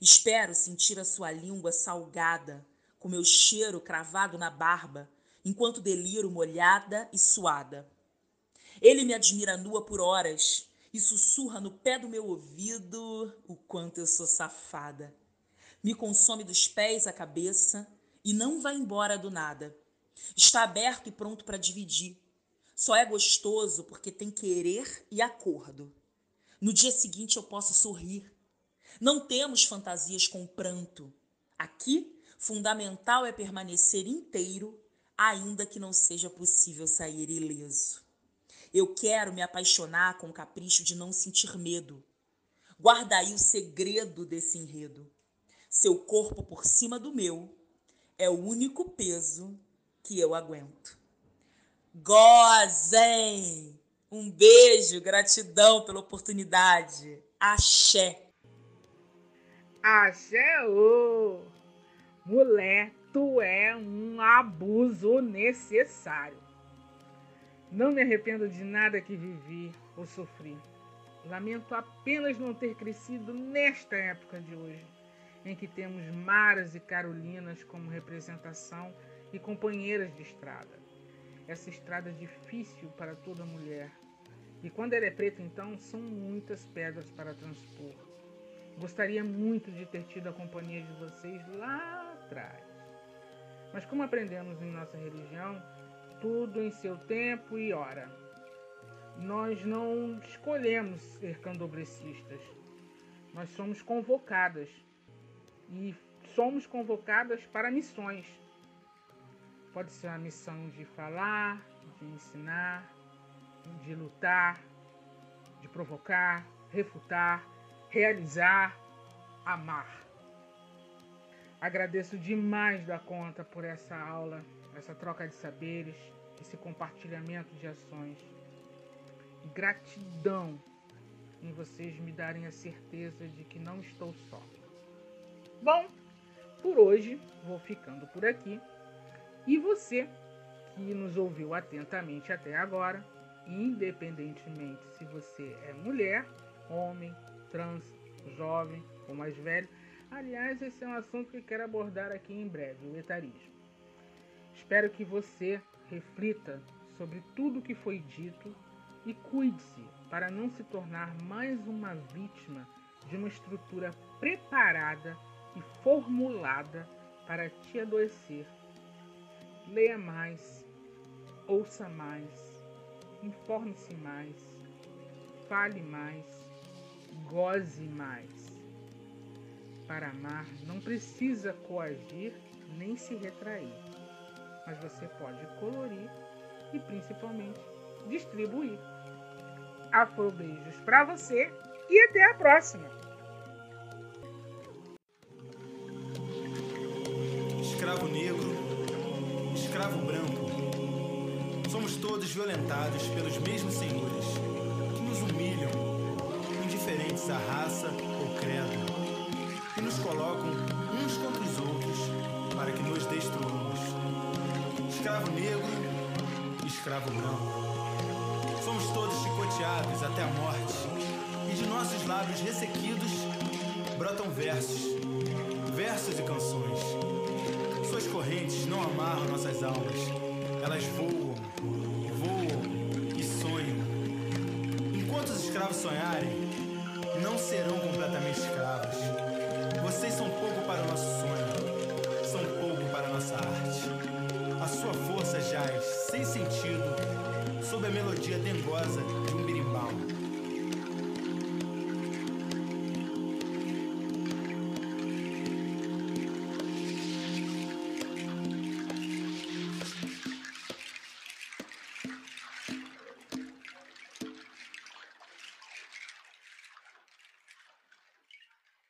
Espero sentir a sua língua salgada, com meu cheiro cravado na barba, enquanto deliro molhada e suada. Ele me admira nua por horas e sussurra no pé do meu ouvido o quanto eu sou safada. Me consome dos pés à cabeça e não vai embora do nada. Está aberto e pronto para dividir. Só é gostoso porque tem querer e acordo. No dia seguinte eu posso sorrir. Não temos fantasias com pranto. Aqui, fundamental é permanecer inteiro, ainda que não seja possível sair ileso. Eu quero me apaixonar com o capricho de não sentir medo. Guarda aí o segredo desse enredo. Seu corpo por cima do meu é o único peso que eu aguento. Gozem! Um beijo, gratidão pela oportunidade. Axé. Axé, ô! Mulher, tu é um abuso necessário. Não me arrependo de nada que vivi ou sofri. Lamento apenas não ter crescido nesta época de hoje em que temos Maras e Carolinas como representação e companheiras de estrada. Essa estrada é difícil para toda mulher. E quando ela é preta, então, são muitas pedras para transpor. Gostaria muito de ter tido a companhia de vocês lá atrás. Mas como aprendemos em nossa religião, tudo em seu tempo e hora. Nós não escolhemos ser candobrecistas. Nós somos convocadas e somos convocadas para missões. Pode ser a missão de falar, de ensinar, de lutar, de provocar, refutar, realizar, amar. Agradeço demais da conta por essa aula, essa troca de saberes, esse compartilhamento de ações. Gratidão em vocês me darem a certeza de que não estou só. Bom, por hoje vou ficando por aqui. E você que nos ouviu atentamente até agora, independentemente se você é mulher, homem, trans, jovem ou mais velho, aliás, esse é um assunto que quero abordar aqui em breve, o etarismo. Espero que você reflita sobre tudo o que foi dito e cuide-se para não se tornar mais uma vítima de uma estrutura preparada e formulada para te adoecer. Leia mais, ouça mais, informe-se mais, fale mais, goze mais. Para amar não precisa coagir nem se retrair. mas você pode colorir e principalmente distribuir. Afro beijos para você e até a próxima! Escravo negro, escravo branco, somos todos violentados pelos mesmos senhores que nos humilham, indiferentes à raça ou credo, e nos colocam uns contra os outros para que nos destruamos. Escravo negro, escravo branco. Somos todos chicoteados até a morte, e de nossos lábios ressequidos brotam versos, versos e canções. Suas correntes não amarram nossas almas, elas voam, voam e sonham. Enquanto os escravos sonharem, não serão completamente escravos. Vocês são pouco para o nosso sonho, são pouco para a nossa arte. A sua força jaz, sem sentido, sob a melodia dengosa